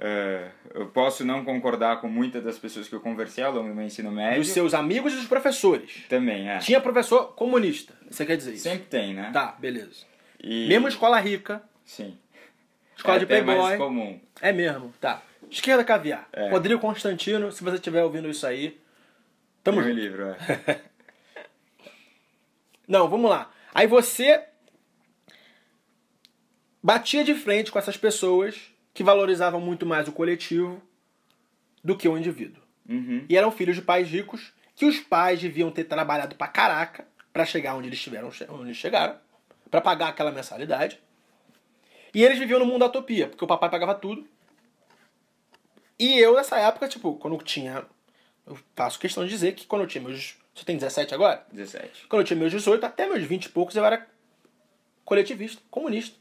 É, eu posso não concordar com muitas das pessoas que eu conversei ao longo do meu ensino médio. Dos seus amigos e dos professores. Também, é. Tinha professor comunista, você quer dizer isso? Sempre tem, né? Tá, beleza. E... Mesmo escola rica. Sim. Escola é de Playboy. mais comum. É mesmo, tá. Esquerda Caviar. É. Rodrigo Constantino, se você estiver ouvindo isso aí, tamo Meu junto. livro, é. Não, vamos lá. Aí você batia de frente com essas pessoas que valorizavam muito mais o coletivo do que o indivíduo. Uhum. E eram filhos de pais ricos que os pais deviam ter trabalhado pra caraca para chegar onde eles estiveram, onde eles chegaram, para pagar aquela mensalidade. E eles viviam no mundo da utopia, porque o papai pagava tudo. E eu, nessa época, tipo, quando eu tinha. Eu faço questão de dizer que quando eu tinha meus. Você tem 17 agora? 17. Quando eu tinha meus 18, até meus 20 e poucos, eu era coletivista, comunista.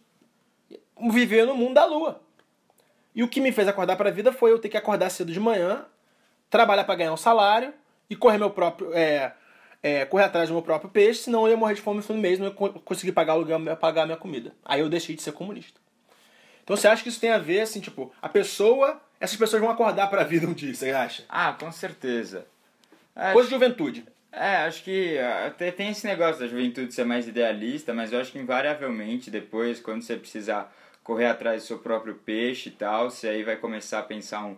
Vivia no mundo da lua. E o que me fez acordar para a vida foi eu ter que acordar cedo de manhã, trabalhar para ganhar um salário e correr meu próprio. É, é, correr atrás do meu próprio peixe, senão eu ia morrer de fome no fim do mês, não ia conseguir pagar o aluguel, pagar a minha comida. Aí eu deixei de ser comunista. Então você acha que isso tem a ver, assim, tipo, a pessoa. Essas pessoas vão acordar para a vida um dia, você acha? Ah, com certeza. Acho, Coisa de juventude. É, acho que até tem esse negócio da juventude ser mais idealista, mas eu acho que invariavelmente depois, quando você precisar correr atrás do seu próprio peixe e tal, você aí vai começar a pensar um,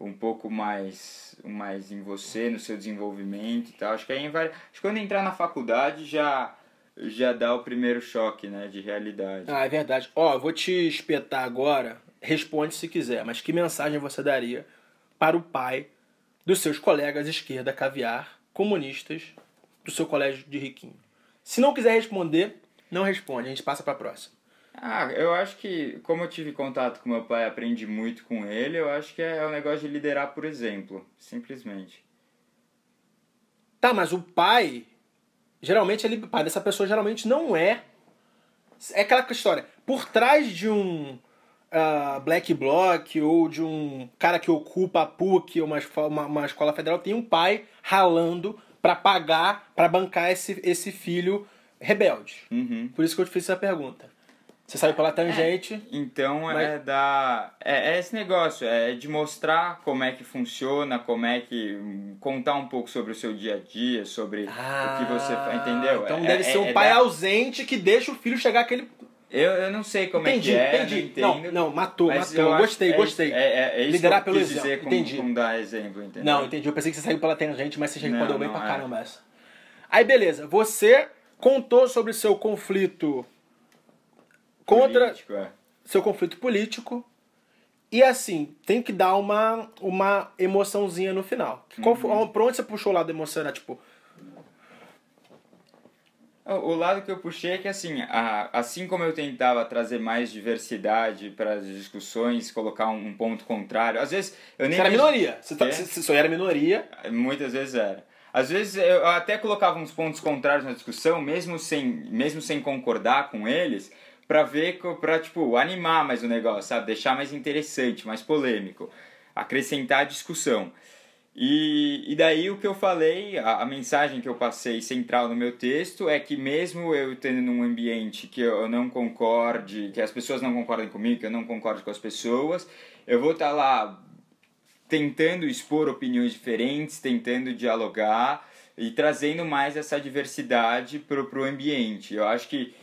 um pouco mais, mais em você, no seu desenvolvimento e tal. Acho que aí vai, acho que quando entrar na faculdade já já dá o primeiro choque, né, de realidade. Ah, é verdade. Ó, vou te espetar agora. Responde se quiser, mas que mensagem você daria para o pai dos seus colegas esquerda caviar comunistas do seu colégio de riquinho? Se não quiser responder, não responde, a gente passa para a próxima. Ah, eu acho que, como eu tive contato com meu pai aprendi muito com ele, eu acho que é o negócio de liderar por exemplo, simplesmente. Tá, mas o pai, geralmente ele, o pai dessa pessoa geralmente não é. É aquela história. Por trás de um uh, black bloc ou de um cara que ocupa a PUC ou uma, uma, uma escola federal, tem um pai ralando para pagar, para bancar esse, esse filho rebelde. Uhum. Por isso que eu te fiz essa pergunta. Você saiu pela tangente. Então Mas- é da. É, é esse negócio, é de mostrar como é que funciona, como é que. contar um pouco sobre o seu dia a dia, sobre o que você faz, entendeu? Então É- deve é- ser um é pai da- ausente que deixa o filho chegar àquele. Eu, eu não sei como entendi, é que é, entendi. não Não, não, matou, mas matou. eu Gostei, é, gostei. É, é, é isso Liderar que eu pelo quis exemplo, dizer com, entendi. com dar exemplo, entendeu? Não, entendi. Eu pensei que você saiu pela tangente, mas você já Não, respondeu bem não, pra é. caramba essa. Aí, beleza. Você contou sobre o seu conflito contra. Político, é. seu conflito político. E assim, tem que dar uma, uma emoçãozinha no final. Qual Uhum. foi, pra onde você puxou o lado emocional? Tipo, O o lado que eu puxei é que, assim, a- assim como eu tentava trazer mais diversidade para as discussões, colocar um, um ponto contrário, às vezes eu nem. você era vejo- minoria. Você, tá, Quê? você, você só era minoria. Muitas vezes era. Às vezes eu até colocava uns pontos contrários na discussão, mesmo sem, mesmo sem concordar com eles, pra ver, pra, tipo, animar mais o negócio, sabe? Deixar mais interessante, mais polêmico. Acrescentar discussão. E, e daí o que eu falei, a, a mensagem que eu passei central no meu texto é que mesmo eu tendo num ambiente que eu não concorde, que as pessoas não concordem comigo, que eu não concorde com as pessoas, eu vou estar lá tentando expor opiniões diferentes, tentando dialogar e trazendo mais essa diversidade pro, pro ambiente. Eu acho que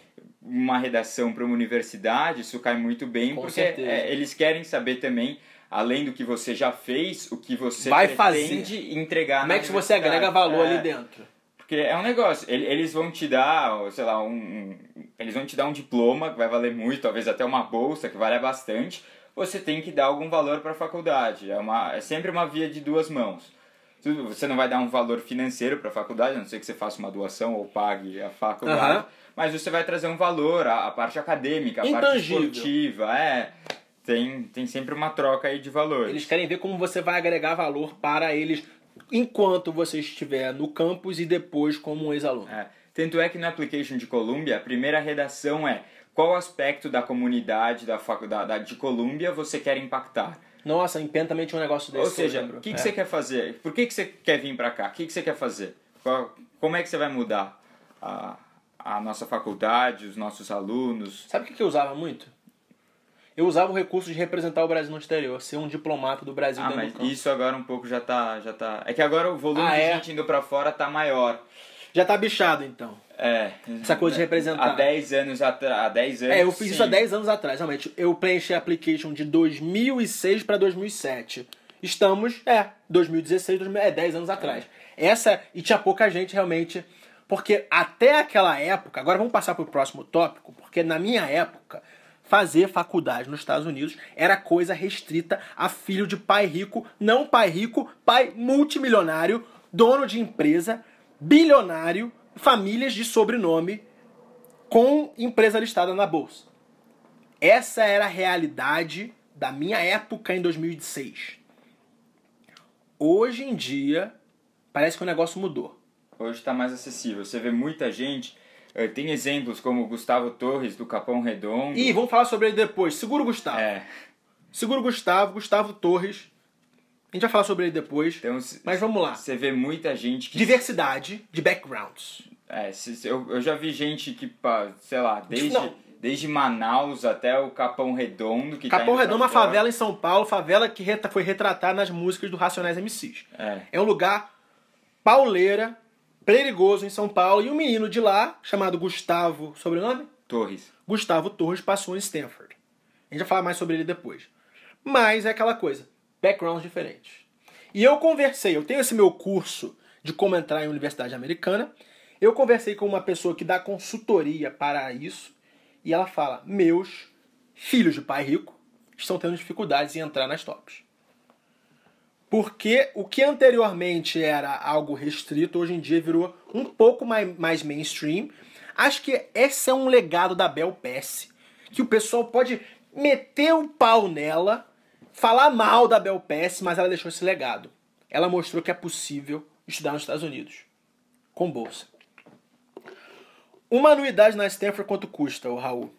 uma redação para uma universidade, isso cai muito bem, Com porque é, eles querem saber também, além do que você já fez, o que você Vai pretende entregar Como é que você agrega valor É, ali dentro? Porque é um negócio, ele- eles vão te dar, sei lá, um, eles vão te dar um diploma que vai valer muito, talvez até uma bolsa que vale bastante. Você tem que dar algum valor para a faculdade. É, uma, é sempre uma via de duas mãos. Você não vai dar um valor financeiro para a faculdade, a não ser que você faça uma doação ou pague a faculdade. Aham. Mas você vai trazer um valor, a, a parte acadêmica, a parte Intangível. esportiva. É, tem, tem sempre uma troca aí de valores. Eles querem ver como você vai agregar valor para eles enquanto você estiver no campus e depois como um ex-aluno. É. Tanto é que no application de Columbia, a primeira redação é qual aspecto da comunidade da faculdade de Columbia você quer impactar. Nossa, em Penn também tinha um negócio desse. Ou seja, o que, que É. você quer fazer? Por que, que você quer vir para cá? O que, que você quer fazer? Qual- como é que você vai mudar a, a nossa faculdade, os nossos alunos? Sabe o que eu usava muito? Eu usava o recurso de representar o Brasil no exterior, ser um diplomata do Brasil Ah, dentro mas do campo. isso agora um pouco já tá, já tá... É que agora o volume Ah, de é? gente indo para fora tá maior. Já tá bichado, então. É. Essa coisa de representar. Há 10 anos atrás. Há 10 anos. É, eu fiz isso há sim. 10 anos atrás, realmente. Eu preenchi a application de 2006 para 2007. Estamos, é, 2016, 2000, é, 10 anos atrás. Essa, e tinha pouca gente realmente, porque até aquela época, agora vamos passar pro próximo tópico, porque na minha época, fazer faculdade nos Estados Unidos era coisa restrita a filho de pai rico, não pai rico, pai multimilionário, dono de empresa, bilionário, famílias de sobrenome com empresa listada na bolsa. Essa era a realidade da minha época em 2006. Hoje em dia, parece que o negócio mudou. Hoje está mais acessível. Você vê muita gente. eh, Tem exemplos como o Gustavo Torres, do Capão Redondo. E vamos falar sobre ele depois. Segura o Gustavo. É. Segura o Gustavo, Gustavo Torres. A gente vai falar sobre ele depois. Então, Mas vamos lá. Você vê muita gente que. Diversidade de backgrounds. É, eu, eu já vi gente que, sei lá, desde, Não. desde Manaus até o Capão Redondo. Que tá Capão pra Redondo é uma fora. favela em São Paulo, favela que foi retratada nas músicas do Racionais MCs. É. É um lugar pauleira, perigoso em São Paulo, e um menino de lá, chamado Gustavo, sobrenome? Torres. Gustavo Torres passou em Stanford. A gente vai falar mais sobre ele depois. Mas é aquela coisa, backgrounds diferentes. E eu conversei, eu tenho esse meu curso de como entrar em universidade americana. Eu conversei com uma pessoa que dá consultoria para isso, e ela fala: "Meus filhos de pai rico estão tendo dificuldades em entrar nas tops". Porque o que anteriormente era algo restrito, hoje em dia virou um pouco mais, mais mainstream. Acho que esse é um legado da Bel Pass, que o pessoal pode meter o pau nela, falar mal da Bel Pass, mas ela deixou esse legado. Ela mostrou que é possível estudar nos Estados Unidos com bolsa. Uma anuidade na Stanford quanto custa, o Raul?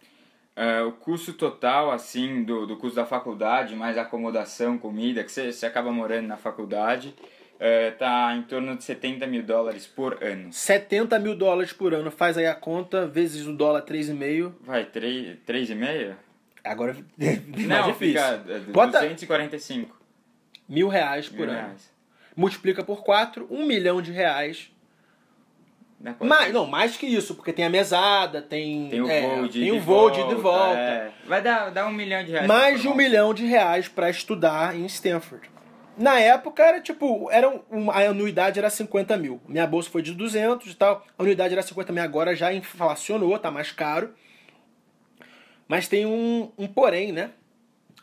É, o custo total, assim, do, do custo da faculdade, mais acomodação, comida, que você, você acaba morando na faculdade, é, tá em torno de 70 mil dólares por ano. 70 mil dólares por ano. Faz aí a conta, vezes o dólar 3,5. Vai, 3,5? Agora é Não, difícil. fica é, Bota 245 mil reais por mil ano. reais. Multiplica por 4, um milhão de reais. Né, Mais, não, mais que isso, porque tem a mesada, tem, Tem o é, voo de tem ida o e voo de ida e volta, volta. é. Vai dar, dar um milhão de reais. mais de um milhão de reais para estudar em Stanford. Na época era tipo, era um, a anuidade era 50 mil. Minha bolsa foi de 200 e tal. A anuidade era 50 mil, agora já inflacionou, tá mais caro. Mas tem um, um porém, né?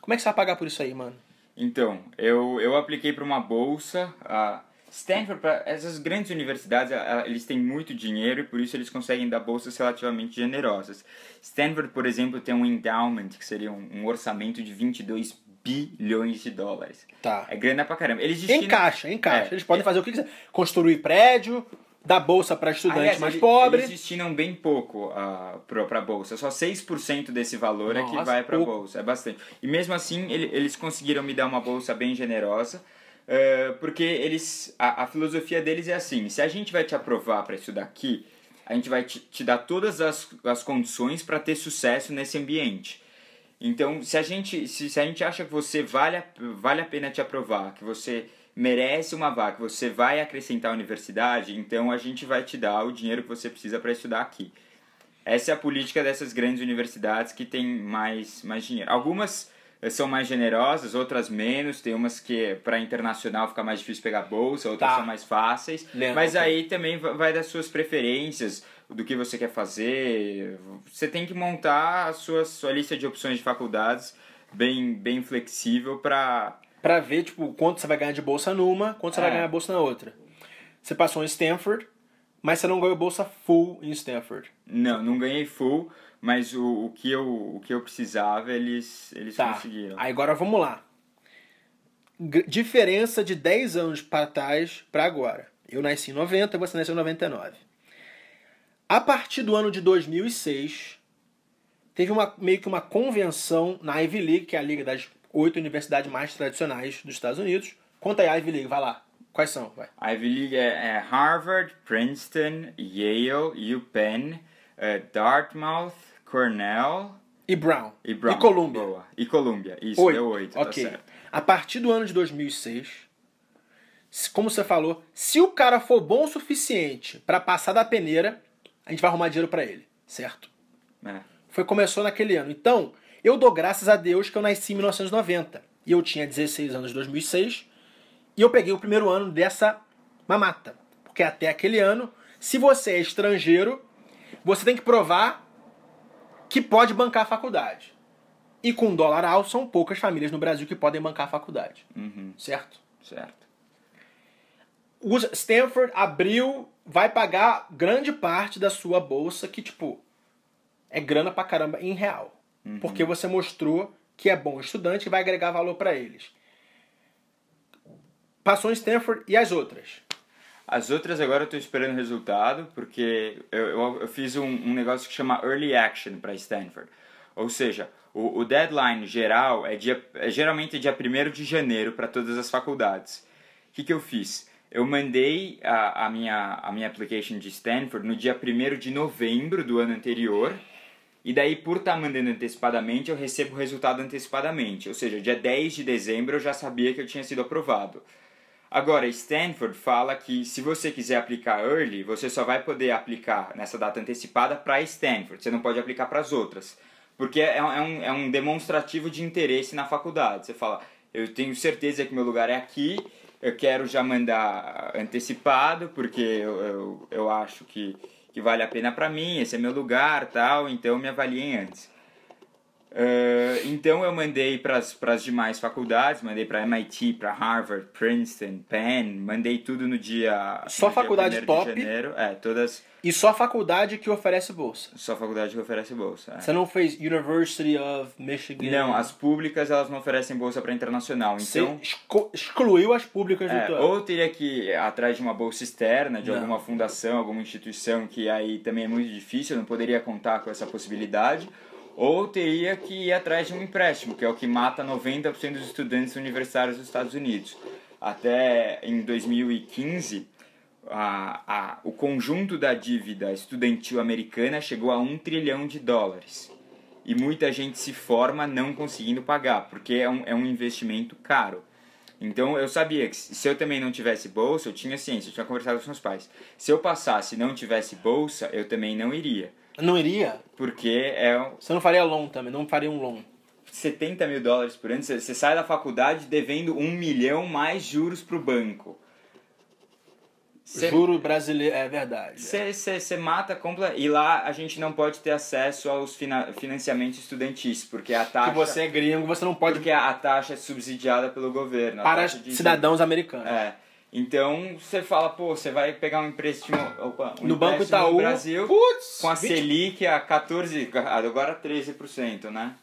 Como é que você vai pagar por isso aí, mano? Então, eu, eu apliquei para uma bolsa. A Stanford, pra, essas grandes universidades, eles têm muito dinheiro e por isso eles conseguem dar bolsas relativamente generosas. Stanford, por exemplo, tem um endowment, que seria um, um orçamento de 22 bilhões de dólares. Tá. É grana pra caramba. Eles destinam... Encaixa, encaixa. É. Eles podem fazer o que quiser. Construir prédio, dar bolsa para estudante Aliás, mais ele- pobre. Eles destinam bem pouco uh, para a bolsa. Só 6% desse valor é que Nossa, vai para a pouco. bolsa. É bastante. E mesmo assim, ele- eles conseguiram me dar uma bolsa bem generosa. Eh, porque eles a, a filosofia deles é assim: se a gente vai te aprovar para estudar aqui, a gente vai te, te dar todas as, as condições para ter sucesso nesse ambiente. Então, se a gente, se, se a gente acha que você vale a, vale a pena te aprovar, que você merece uma vaga, que você vai acrescentar à universidade, então a gente vai te dar o dinheiro que você precisa para estudar aqui. Essa é a política dessas grandes universidades que têm mais, mais dinheiro. Algumas são mais generosas, outras menos. Tem umas que para internacional fica mais difícil pegar bolsa, outras Tá. são mais fáceis. Mas ok. aí também va- vai das suas preferências, do que você quer fazer. Você tem que montar a sua, sua lista de opções de faculdades bem, bem flexível para Pra ver, tipo, quanto você vai ganhar de bolsa numa, quanto você vai É. ganhar bolsa na outra. Você passou em Stanford, mas você não ganhou bolsa full em Stanford. Não, não ganhei full, mas o, o, que, eu, o que eu precisava eles, eles Tá. conseguiram. Aí agora vamos lá. G- diferença de 10 anos para trás para agora. Eu nasci em 90, você nasceu em 99. A partir do ano de 2006, teve uma, meio que uma convenção na Ivy League, que é a liga das oito universidades mais tradicionais dos Estados Unidos. Conta aí a Ivy League, vai lá. Quais são? Vai. A Ivy League é, é Harvard, Princeton, Yale, UPenn, eh, Dartmouth, Cornell E Brown. e Brown. E Columbia. Boa. E Columbia, isso, Oito. deu oito, ok. tá certo. A partir do ano de 2006, se- como você falou, se o cara for bom o suficiente para passar da peneira, a gente vai arrumar dinheiro para ele, certo? É. Foi começou naquele ano. Então, eu dou graças a Deus que eu nasci em 1990 e eu tinha 16 anos em 2006 e eu peguei o primeiro ano dessa mamata, porque até aquele ano, se você é estrangeiro, você tem que provar que pode bancar a faculdade. E com dólar alto, são poucas famílias no Brasil que podem bancar a faculdade. Uhum, Certo? certo. O Stanford abriu, vai pagar grande parte da sua bolsa, que, tipo, é grana pra caramba em real. Porque você mostrou que é bom estudante e vai agregar valor pra eles. Passou em Stanford e as outras? As outras agora eu tô esperando o resultado, porque eu, eu, eu fiz um, um negócio que chama Early Action para Stanford. Ou seja, o, o deadline geral é, dia, é geralmente dia 1 de janeiro para todas as faculdades. O que, que eu fiz? Eu mandei a, a, minha, a minha application de Stanford no dia 1 de novembro do ano anterior, e daí, por estar mandando antecipadamente, eu recebo o resultado antecipadamente. Ou seja, dia 10 de dezembro eu já sabia que eu tinha sido aprovado. Agora, Stanford fala que se você quiser aplicar early, você só vai poder aplicar nessa data antecipada para Stanford. Você não pode aplicar para as outras. Porque é, um- é um, é um demonstrativo de interesse na faculdade. Você fala, eu tenho certeza que meu lugar é aqui, eu quero já mandar antecipado, porque eu, eu, eu acho que, que vale a pena para mim, esse é meu lugar tal, então me avaliem antes. Uh, então eu mandei para as demais faculdades, mandei para MIT, para Harvard, Princeton, Penn, mandei tudo no dia. Só no faculdade dia 1º top? De janeiro. É, todas. E só a faculdade que oferece bolsa. Só faculdade que oferece bolsa. é. Você não fez University of Michigan? Não, as públicas elas não oferecem bolsa para internacional. Você Então, exco- excluiu as públicas do é, teu. ou teria que ir atrás de uma bolsa externa, de Não. alguma fundação, alguma instituição, que aí também é muito difícil, eu não poderia contar com essa possibilidade. Ou teria que ir atrás de um empréstimo, que é o que mata 90% dos estudantes universitários dos Estados Unidos. Até em 2015, a, a, o conjunto da dívida estudantil americana chegou a um trilhão de dólares. E muita gente se forma não conseguindo pagar, porque é um, é um investimento caro. Então eu sabia que se eu também não tivesse bolsa, eu tinha ciência, eu tinha conversado com os meus pais. Se eu passasse e não tivesse bolsa, eu também não iria. Não iria? Porque é um- Você não faria loan também, não faria um loan. 70 mil dólares por ano, você você sai da faculdade devendo um milhão mais juros pro banco. Você- Juro brasileiro, é verdade. Você mata compla e lá a gente não pode ter acesso aos fina, financiamentos estudantis, porque a taxa Que você é gringo, você não pode porque a, a taxa é subsidiada pelo governo. a para taxa de- cidadãos americanos. É. Então você fala, pô, você vai pegar um empréstimo, opa, um No Banco empréstimo Itaú, no Brasil putz, com a 20 Selic a 14, agora 13%, né?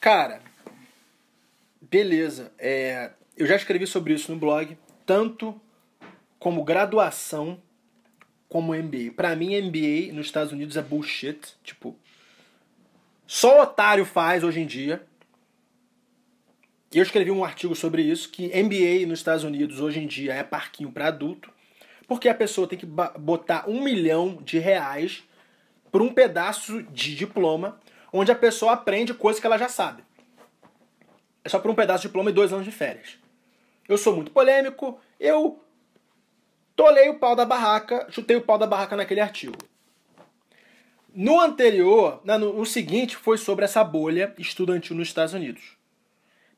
Cara, beleza. É, eu já escrevi sobre isso no blog, tanto como graduação como MBA. Pra mim, MBA nos Estados Unidos é bullshit. Tipo, só otário faz hoje em dia. E eu escrevi um artigo sobre isso, que MBA nos Estados Unidos hoje em dia é parquinho para adulto, porque a pessoa tem que botar um milhão de reais por um pedaço de diploma, onde a pessoa aprende coisas que ela já sabe. É só por um pedaço de diploma e dois anos de férias. Eu sou muito polêmico, eu tolei o pau da barraca, chutei o pau da barraca naquele artigo. No anterior, no seguinte, foi sobre essa bolha estudantil nos Estados Unidos.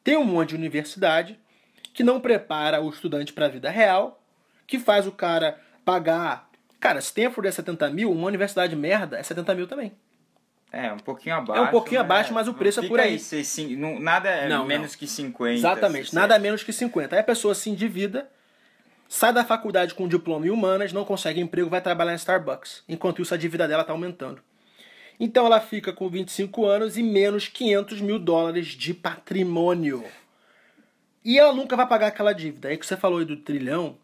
Tem um monte de universidade que não prepara o estudante para a vida real, que faz o cara pagar. Cara, Stanford é 70 mil, uma universidade merda é 70 mil também. É, um pouquinho abaixo. É um pouquinho né? abaixo, mas o preço é por aí. seis, cin- não- nada é Não, menos não. que 50. Exatamente, 60. nada menos que 50. Aí a pessoa se endivida, sai da faculdade com diploma em humanas, não consegue emprego, vai trabalhar em Starbucks. Enquanto isso, a dívida dela está aumentando. Então ela fica com 25 anos e menos 500 mil dólares de patrimônio. E ela nunca vai pagar aquela dívida. Aí que você falou aí do trilhão,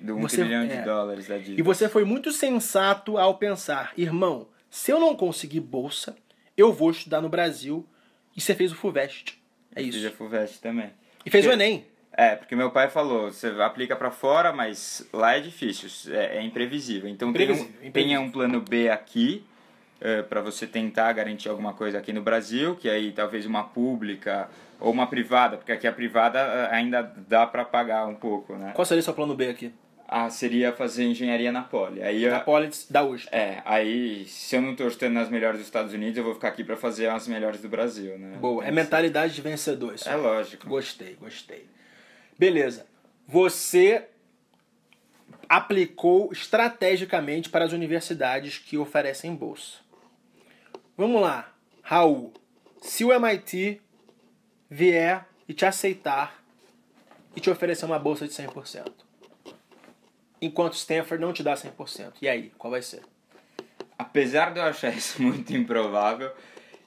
Do 1 Você- trilhão é. de dólares da dívida. e você foi muito sensato ao pensar, irmão, se eu não conseguir bolsa, eu vou estudar no Brasil. E você fez o FUVEST. É Fiz a isso. FUVEST também. E fez o Porque- Enem. É, porque meu pai falou, você aplica pra fora, mas lá é difícil, é, é imprevisível. Então tenha um, Imprevisível, tenha imprevisível. um plano B aqui, é, para você tentar garantir alguma coisa aqui no Brasil, que aí talvez uma pública ou uma privada, porque aqui a privada é, ainda dá pra pagar um pouco, né? Qual seria seu plano B aqui? Ah, seria fazer engenharia na Poli. Aí, Na eu- Polis da USP. é, aí se eu não tô estudando nas melhores dos Estados Unidos, eu vou ficar aqui pra fazer as melhores do Brasil, né? Boa, é Tem que mentalidade de vencedor. Isso. É lógico. Gostei, gostei. Beleza. Você aplicou estrategicamente para as universidades que oferecem bolsa. Vamos lá, Raul. Se o MIT vier e te aceitar e te oferecer uma bolsa de 100%, enquanto Stanford não te dá 100%, e aí, qual vai ser? Apesar de eu achar isso muito improvável,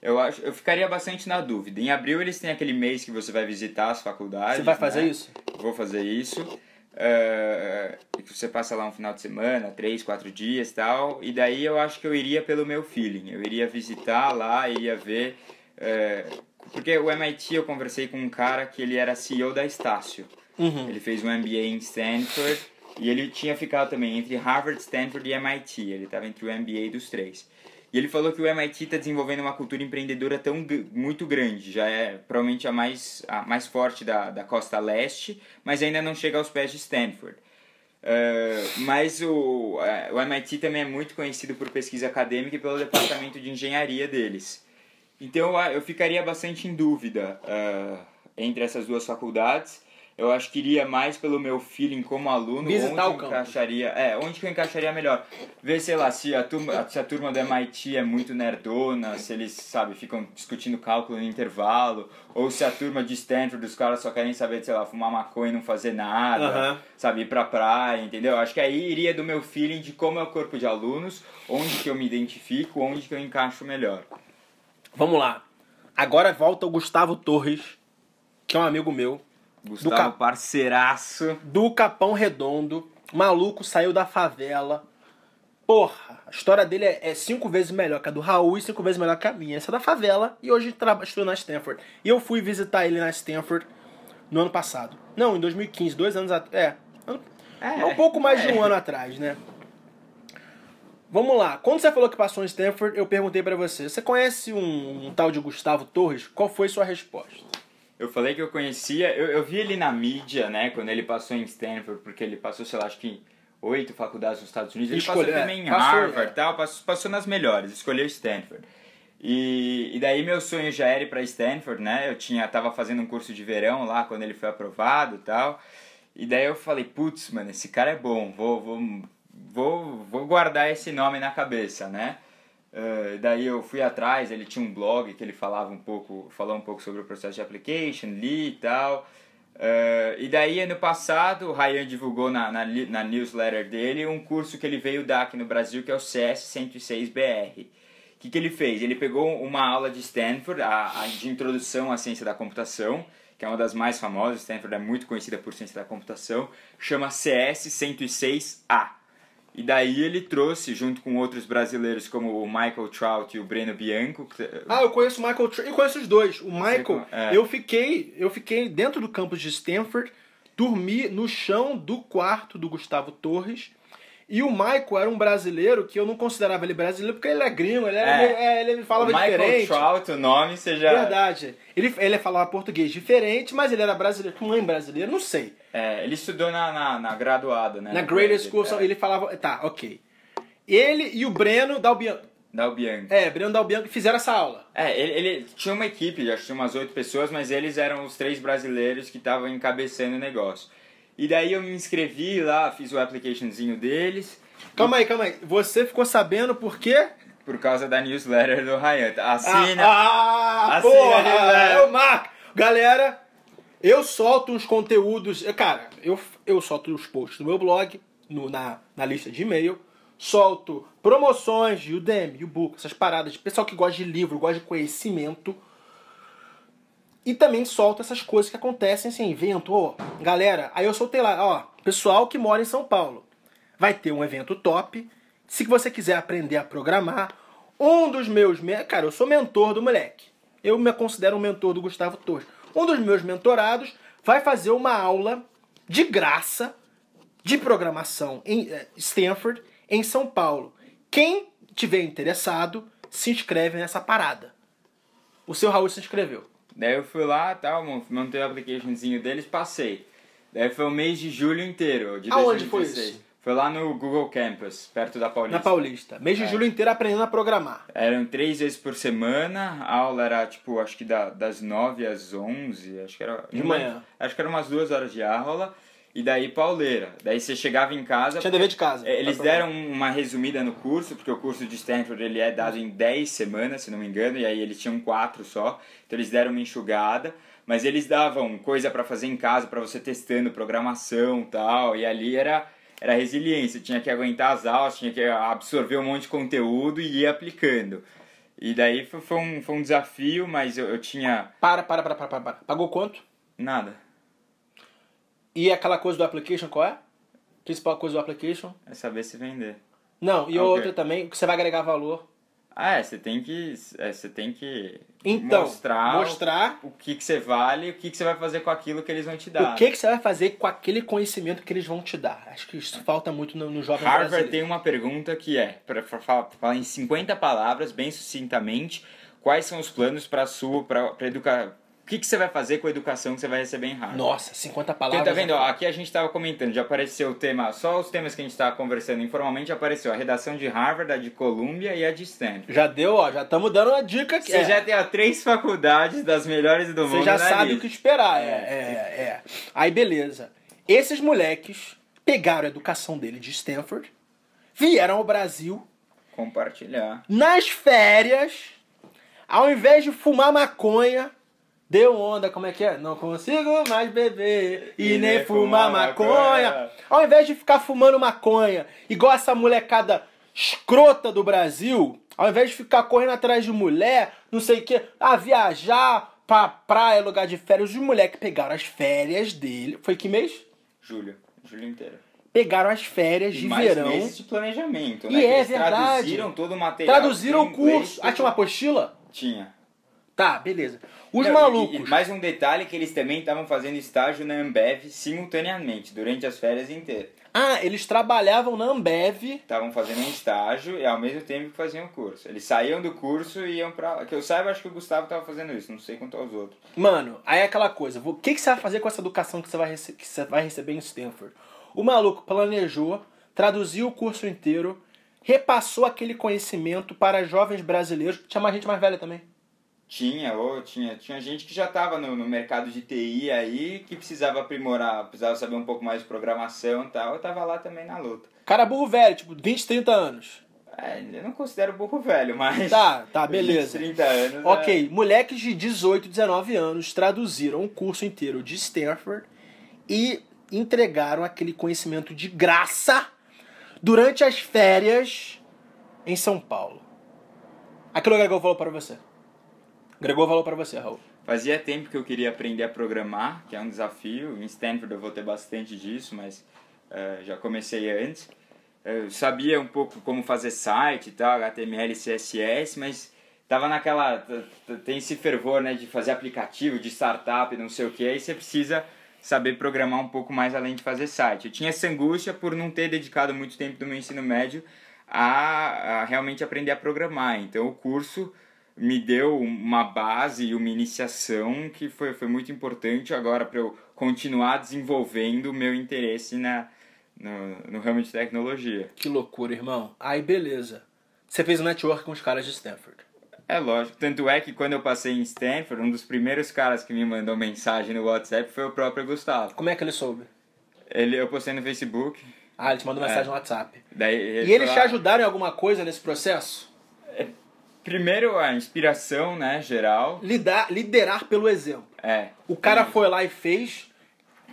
eu acho, eu ficaria bastante na dúvida. Em abril eles têm aquele mês que você vai visitar as faculdades. Você vai fazer né? isso? Vou fazer isso. E que você passa lá um final de semana, três, quatro dias tal. E daí eu acho que eu iria pelo meu feeling. Eu iria visitar lá, iria ver. eh, porque o MIT eu conversei com um cara que ele era CEO da Estácio. Uhum. Ele fez um MBA em Stanford e ele tinha ficado também entre Harvard, Stanford e MIT. Ele estava entre o MBA dos três. E ele falou que o MIT está desenvolvendo uma cultura empreendedora tão muito grande, já é provavelmente a mais, a mais forte da, da costa leste, mas ainda não chega aos pés de Stanford. Eh, mas o, eh, o MIT também é muito conhecido por pesquisa acadêmica e pelo departamento de engenharia deles. Então eu, eu ficaria bastante em dúvida eh, entre essas duas faculdades. Eu acho que iria mais pelo meu feeling como aluno, Visitar onde campus. encaixaria, é, onde que eu encaixaria melhor. Ver, sei lá, se a turma, se a turma do MIT é muito nerdona, se eles, sabe, ficam discutindo cálculo no intervalo, ou se a turma de Stanford, os caras só querem saber, sei lá, fumar maconha e não fazer nada, Aham. sabe, ir pra praia, entendeu? Acho que aí iria do meu feeling de como é o corpo de alunos, onde que eu me identifico, onde que eu encaixo melhor. Vamos lá. Agora volta o Gustavo Torres, que é um amigo meu, Gustavo, cap- parceiraço. do Capão Redondo. Maluco saiu da favela. Porra, a história dele é, é cinco vezes melhor que a do Raul e cinco vezes melhor que a minha. Essa é da favela e hoje estuda na Stanford. E eu fui visitar ele na Stanford no ano passado. Não, em 2015, dois anos atrás. É, ano- É, um pouco mais de é. um ano atrás, né? Vamos lá. Quando você falou que passou em Stanford, eu perguntei pra você: você conhece um, um tal de Gustavo Torres? Qual foi sua resposta? Eu falei que eu conhecia, eu, eu vi ele na mídia, né, quando ele passou em Stanford, porque ele passou, sei lá, acho que oito faculdades nos Estados Unidos. Ele Escolhe- passou é, também em passou, Harvard é. tal, passou, passou nas melhores, escolheu Stanford. E, e daí meu sonho já era ir pra Stanford, né, eu tinha, tava fazendo um curso de verão lá quando ele foi aprovado e tal. E daí eu falei, putz, mano, esse cara é bom, vou, vou, vou, vou guardar esse nome na cabeça, né. Uh, daí eu fui atrás, ele tinha um blog que ele falava um pouco, falou um pouco sobre o processo de application, li e tal. Uh, e daí ano passado o Ryan divulgou na, na, na newsletter dele um curso que ele veio dar aqui no Brasil que é o CS 106BR. O que, que ele fez? Ele pegou uma aula de Stanford, a, a de introdução à ciência da computação, que é uma das mais famosas, Stanford é muito conhecida por ciência da computação, chama CS 106A. E daí ele trouxe, junto com outros brasileiros como o Michael Trout e o Breno Bianco, que- Ah, eu conheço o Michael Tr- Eu conheço os dois. O Michael, é. eu fiquei, eu fiquei dentro do campus de Stanford, dormi no chão do quarto do Gustavo Torres. E o Michael era um brasileiro que eu não considerava ele brasileiro porque ele é gringo, ele, era, É. é, ele falava o Michael diferente. Trout, o nome, já... Verdade. Ele, ele falava português diferente, mas ele era brasileiro. Mãe brasileiro, não sei. É, ele estudou na, na, na graduada, né? Na Greater School, é, ele falava. Tá, ok. Ele e o Breno Dalbianco. Da Bianco. É, Breno Dalbianco fizeram essa aula. É, ele, ele tinha uma equipe, acho que tinha umas oito pessoas, mas eles eram os três brasileiros que estavam encabeçando o negócio. E daí eu me inscrevi lá, fiz o applicationzinho deles, Calma aí, calma aí. Você ficou sabendo por quê? por causa da newsletter do Ryan. Assina! Ah, ah Assina, porra! É o Marco! Galera, eu solto uns conteúdos. Cara, eu, eu solto os posts no meu blog, no- na, na lista de e-mail. Solto promoções de Udemy, Book, essas paradas de pessoal que gosta de livro, gosta de conhecimento. E também solto essas coisas que acontecem assim, evento, ó, galera, aí eu soltei lá, ó, pessoal que mora em São Paulo. Vai ter um evento top. Se você quiser aprender a programar, um dos meus, me- cara, eu sou mentor do moleque. Eu me considero um mentor do Gustavo Torres. Um dos meus mentorados vai fazer uma aula de graça de programação em eh, Stanford, em São Paulo. Quem tiver interessado, se inscreve nessa parada. O seu Raul se inscreveu. Daí eu fui lá, tal, mon- montei o applicationzinho deles, passei. Daí foi o mês de julho inteiro, de Aonde foi 2016. isso? Foi lá no Google Campus, perto da Paulista. Na Paulista. Mês de É. julho inteiro aprendendo a programar. Eram três vezes por semana, a aula era tipo, acho que da- das 9 às 11, acho que era. De não manhã. Acho que eram umas duas horas de aula, e daí pauleira. Daí você chegava em casa. Tinha dever de casa. É, Eles deram uma resumida no curso, porque o curso de Stanford ele é dado em 10 semanas, se não me engano, e aí eles tinham quatro só. Então eles deram uma enxugada, mas eles davam coisa para fazer em casa, para você testando programação tal, e ali era era resiliência, tinha que aguentar as aulas, tinha que absorver um monte de conteúdo e ir aplicando. E daí foi, foi um, foi um desafio, mas eu, eu tinha Para, para, para, para, para. Pagou quanto? nada. E aquela coisa do application, qual é? Principal coisa do application? É saber se vender. Não, e Ah, ok. outra também, que você vai agregar valor. Ah, é, você tem que, é, você tem que Então, mostrar, mostrar o que, que você vale e o que, que você vai fazer com aquilo que eles vão te dar. o que, que você vai fazer com aquele conhecimento que eles vão te dar. Acho que isso falta muito no, no jovem Harvard brasileiro. tem uma pergunta que é, para falar, em 50 palavras, bem sucintamente, quais são os planos para sua, para educar, que, que você vai fazer com a educação que você vai receber em Harvard. Nossa, 50 Porque palavras. tá vendo, ó, aqui a gente tava comentando, já apareceu o tema, só os temas que a gente tava conversando informalmente apareceu a redação de Harvard, a de Columbia e a de Stanford. Já deu, ó, já estamos dando uma dica aqui. Você É, já tem ó, três faculdades das melhores do mundo Você já sabe o que esperar. É, é, é. Aí, beleza. Esses moleques pegaram a educação dele de Stanford, vieram ao Brasil, Compartilhar. nas férias, ao invés de fumar maconha, deu onda, como é que é? Não consigo mais beber e, nem fumar maconha. Ao invés de ficar fumando maconha, igual essa molecada escrota do Brasil, ao invés de ficar correndo atrás de mulher, não sei o que, ah, viajar pra praia, lugar de férias, os moleques pegaram as férias dele. Foi que mês? Julho. Julho inteiro. Pegaram as férias E de mais verão. meses de planejamento, E né? que é verdade. traduziram todo o material. Traduziram o curso. Ah, tinha uma apostila? Tinha. Tá, beleza. Os Não, e- malucos. E, mais um detalhe que eles também estavam fazendo estágio na Ambev simultaneamente, durante as férias inteiras. Ah, eles trabalhavam na Ambev. Estavam fazendo um estágio e ao mesmo tempo que faziam o curso. Eles saíam do curso e iam pra... Que eu saiba, acho que o Gustavo estava fazendo isso, não sei quanto aos outros. Mano, aí é aquela coisa. O que, que você vai fazer com essa educação que você, vai que você vai receber em Stanford? O maluco planejou, traduziu o curso inteiro, repassou aquele conhecimento para jovens brasileiros. Tinha mais gente mais velha também. Tinha, ou tinha, tinha gente que já estava no, no mercado de TI aí, que precisava aprimorar, precisava saber um pouco mais de programação e tal. Eu tava lá também na luta. Cara burro velho, tipo 20, 30 anos. É, eu não considero burro velho, mas. Tá, tá, beleza. 20, 30 anos. é- Ok, moleques de 18, 19 anos traduziram o curso inteiro de Stanford e entregaram aquele conhecimento de graça durante as férias em São Paulo. Aquilo que o Gregor falou para você. Gregor falou para você, Raul. Fazia tempo que eu queria aprender a programar, que é um desafio. Em Stanford eu vou ter bastante disso, mas eh, já comecei antes. Eu sabia um pouco como fazer site e tal, HTML, CSS, mas tava naquela. Tem esse fervor né, de fazer aplicativo, de startup, não sei o que, aí você precisa saber programar um pouco mais além de fazer site. Eu tinha essa angústia por não ter dedicado muito tempo do meu ensino médio a, a realmente aprender a programar. Então o curso me deu uma base e uma iniciação que foi, foi muito importante agora para eu continuar desenvolvendo o meu interesse na, no, no ramo de tecnologia. Que loucura, irmão. Aí, beleza. Você fez um network com os caras de Stanford. É lógico, tanto é que quando eu passei em Stanford, um dos primeiros caras que me mandou mensagem no WhatsApp foi o próprio Gustavo. Como é que ele soube? Ele, eu postei no Facebook, Ah, ele te mandou mensagem no WhatsApp. daí E eles te "Ah, ajudaram em alguma coisa nesse processo? Primeiro a inspiração, né, geral. Lidar, liderar pelo exemplo. É. O cara foi lá e fez,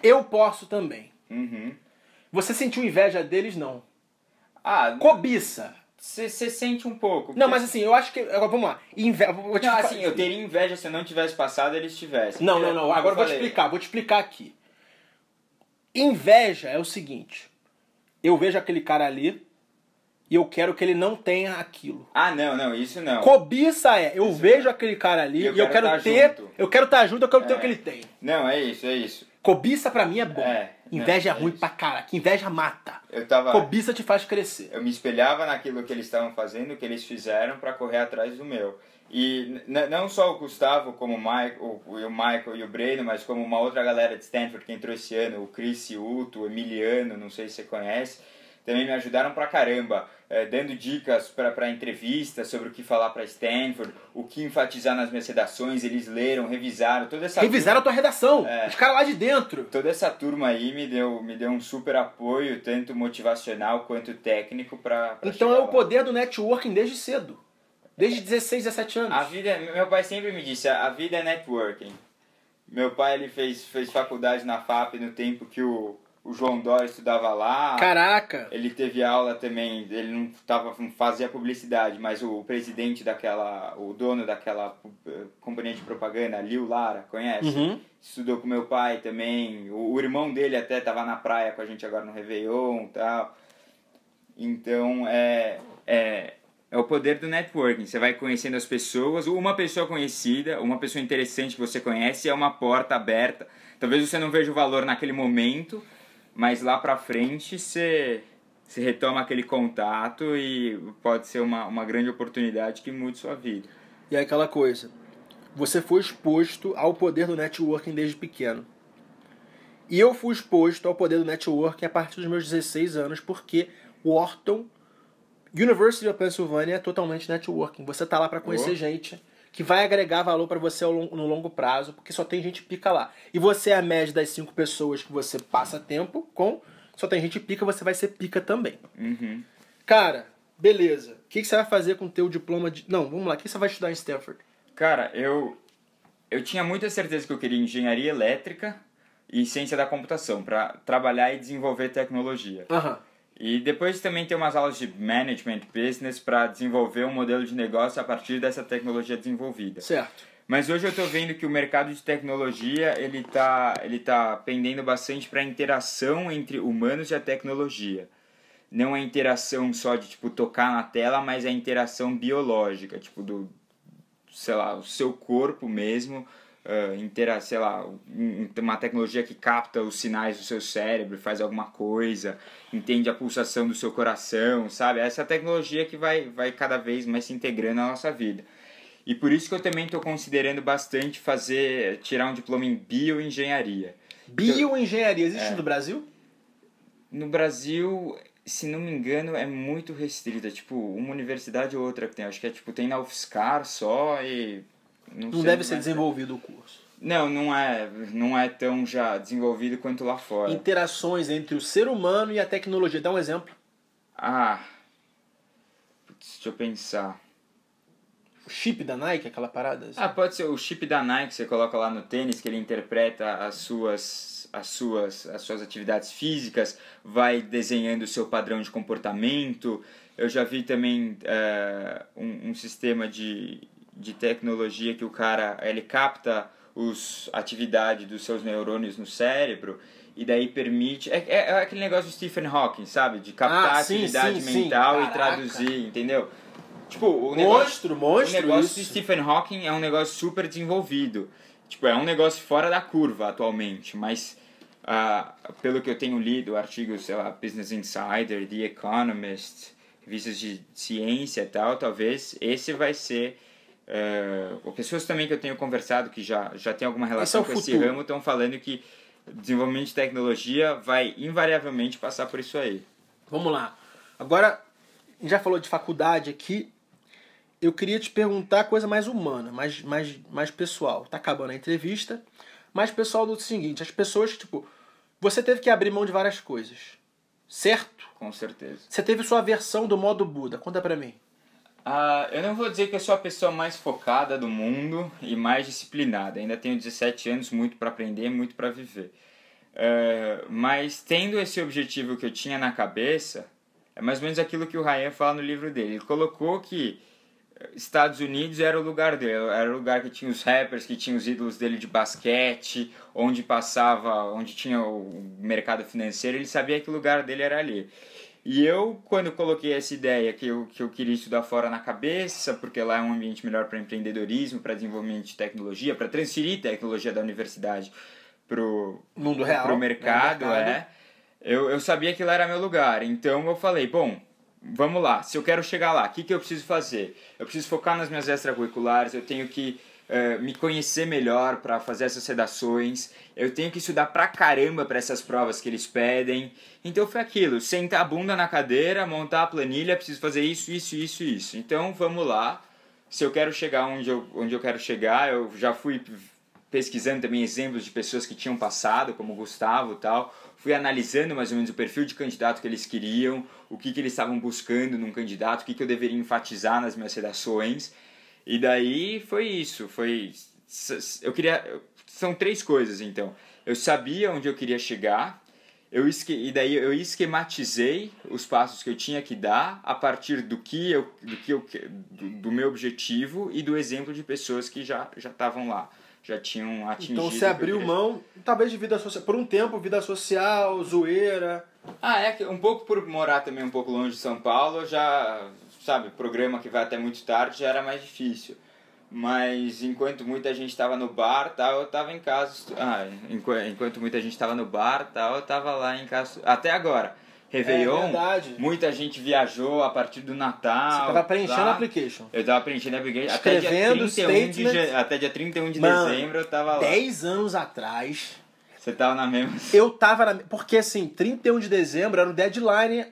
eu posso também. Uhum. Você sentiu inveja deles? Não. Ah, Cobiça. você sente um pouco. Não, porque- mas assim, eu acho que. agora, Vamos lá. Inve... Vou te Não, assim, eu teria inveja se eu não tivesse passado eles tivessem. Não, não, não. Agora eu vou te explicar. Vou te explicar aqui. Inveja é o seguinte. Eu vejo aquele cara ali e eu quero que ele não tenha aquilo. Ah, não, não, isso não. Cobiça é, eu vejo aquele cara ali E eu e eu quero quero tá ter. junto. Eu quero estar junto, eu quero ter É. o que ele tem. Não, é isso, é isso. Cobiça pra mim é bom. É, Inveja não, é é ruim isso. pra cara. Que inveja mata. Eu tava. Cobiça te faz crescer. Eu me espelhava naquilo que eles estavam fazendo, que eles fizeram para correr atrás do meu. E não só o Gustavo, como o, Mike, o, o Michael e o Breno, mas como uma outra galera de Stanford que entrou esse ano, o Chris Ciuto, o Emiliano, não sei se você conhece, também me ajudaram pra caramba, eh, dando dicas para entrevistas sobre o que falar para Stanford, o que enfatizar nas minhas redações, eles leram, revisaram, toda essa Revisaram a tua redação. É. Os caras lá de dentro. toda essa turma aí me deu, me deu um super apoio, tanto motivacional quanto técnico para Então é o poder do networking desde cedo. Desde 16, 17 anos. A vida, meu pai sempre me disse, a vida é networking. Meu pai ele fez, fez faculdade na FAP no tempo que o, o João Dória estudava lá. Caraca. Ele teve aula também, ele não, tava, não fazia publicidade, mas o presidente daquela, o dono daquela eh, companhia de propaganda, Liu Lara, conhece? Uhum. Estudou com meu pai também, o, o irmão dele até tava na praia com a gente agora no Réveillon e tal. Então, é, é, é o poder do networking. Você vai conhecendo as pessoas. Uma pessoa conhecida, uma pessoa interessante que você conhece é uma porta aberta. Talvez você não veja o valor naquele momento, mas lá pra frente você, você retoma aquele contato e pode ser uma, uma grande oportunidade que mude sua vida. E é aquela coisa. você foi exposto ao poder do networking desde pequeno. E eu fui exposto ao poder do networking a partir dos meus 16 anos, porque Wharton, University of Pennsylvania, é totalmente networking. Você tá lá para conhecer Oh. gente que vai agregar valor para você no longo prazo, porque só tem gente pica lá. E você é a média das cinco pessoas que você passa tempo com, só tem gente pica, você vai ser pica também. Uhum. Cara, beleza. O que, que você vai fazer com o teu diploma de... Não, vamos lá. O que você vai estudar em Stanford? Cara, eu, eu tinha muita certeza que eu queria engenharia elétrica e ciência da computação para trabalhar e desenvolver tecnologia. Aham. E depois também ter umas aulas de management business para desenvolver um modelo de negócio a partir dessa tecnologia desenvolvida. Certo. Mas hoje eu estou vendo que o mercado de tecnologia ele tá, ele tá pendendo bastante para a interação entre humanos e a tecnologia. Não a interação só de tipo tocar na tela, mas a interação biológica, tipo do sei lá, o seu corpo mesmo, uh, intera, sei lá, um- uma tecnologia que capta os sinais do seu cérebro, faz alguma coisa, entende a pulsação do seu coração, sabe? Essa tecnologia que vai, vai cada vez mais se integrando na nossa vida. E por isso que eu também estou considerando bastante fazer, tirar um diploma em bioengenharia. Bioengenharia existe É. no Brasil? No Brasil, se não me engano, é muito restrita. Tipo, uma universidade ou outra que tem. Acho que é tipo, tem na UFSCar só e. Não, Não deve ser mais. desenvolvido o curso. Não, não é, não é tão já desenvolvido quanto lá fora. Interações entre o ser humano e a tecnologia. Dá um exemplo. Ah. Putz, deixa eu pensar. O chip da Nike, aquela parada. assim. Ah, pode ser o chip da Nike, você coloca lá no tênis, que ele interpreta as suas, as suas, as suas atividades físicas, vai desenhando o seu padrão de comportamento. Eu já vi também eh, um, um sistema de, de tecnologia que o cara ele capta os atividade dos seus neurônios no cérebro e daí permite é, é, é aquele negócio do Stephen Hawking sabe de captar Ah, a sim, atividade sim, sim. mental e Caraca. traduzir entendeu tipo o negócio monstro, monstro o negócio isso. de Stephen Hawking é um negócio super desenvolvido. Tipo, é um negócio fora da curva atualmente, mas ah, pelo que eu tenho lido, artigos, sei lá, Business Insider, The Economist, revistas de ciência e tal, talvez esse vai ser. Eh, pessoas também que eu tenho conversado que já, já tem alguma relação com esse futuro. ramo estão falando que desenvolvimento de tecnologia vai invariavelmente passar por isso aí. Vamos lá. Agora, já falou de faculdade aqui. Eu queria te perguntar coisa mais humana, mais, mais, mais pessoal. Tá acabando a entrevista. Mais pessoal do seguinte: as pessoas, tipo, você teve que abrir mão de várias coisas. Certo? Com certeza. Você teve sua versão do modo Buda. Conta pra mim. Ah, eu não vou dizer que eu sou a pessoa mais focada do mundo e mais disciplinada. Ainda tenho 17 anos, muito para aprender, muito para viver. Eh, mas tendo esse objetivo que eu tinha na cabeça, é mais ou menos aquilo que o Ryan fala no livro dele. Ele colocou que Estados Unidos era o lugar dele, era o lugar que tinha os rappers, que tinha os ídolos dele de basquete, onde passava, onde tinha o mercado financeiro, ele sabia que o lugar dele era ali. E eu, quando coloquei essa ideia que eu, que eu queria estudar fora na cabeça, porque lá é um ambiente melhor para empreendedorismo, para desenvolvimento de tecnologia, para transferir tecnologia da universidade pro, Mundo real. pro né, mercado, é. Eu, eu sabia que lá era meu lugar. Então eu falei, bom, vamos lá. Se eu quero chegar lá, o que, que eu preciso fazer? Eu preciso focar nas minhas extracurriculares, eu tenho que eh, me conhecer melhor para fazer essas redações, eu tenho que estudar pra caramba para essas provas que eles pedem. Então foi aquilo, sentar a bunda na cadeira, montar a planilha, preciso fazer isso, isso, isso, isso. Então vamos lá. Se eu quero chegar onde eu, onde eu quero chegar, eu já fui pesquisando também exemplos de pessoas que tinham passado, como Gustavo tal. Fui analisando mais ou menos o perfil de candidato que eles queriam, o que, que eles estavam buscando num candidato, o que, que eu deveria enfatizar nas minhas redações. E daí foi isso, foi... Eu queria... São três coisas, então. Eu sabia onde eu queria chegar, eu e daí eu esquematizei os passos que eu tinha que dar a partir do que eu, do, que eu... do, do meu objetivo e do exemplo de pessoas que já já estavam lá já tinham atingido. Então você abriu mão, talvez de vida social. Por um tempo, vida social, zoeira. Ah, é que um pouco por morar também um pouco longe de São Paulo, já, sabe, programa que vai até muito tarde já era mais difícil. Mas enquanto muita gente estava no bar, tal, eu estava em casa. Ah, enqu- enquanto muita gente estava no bar, tal, eu estava lá em casa. Até agora. Réveillon, É muita gente viajou a partir do Natal. Você tava preenchendo a application. Eu tava preenchendo a application. Até dia, Escrevendo 31 de, até dia 31 de Mano, dezembro eu tava lá. 10 anos atrás, Você tava na mesma. eu tava na. Porque assim, 31 de dezembro era o deadline.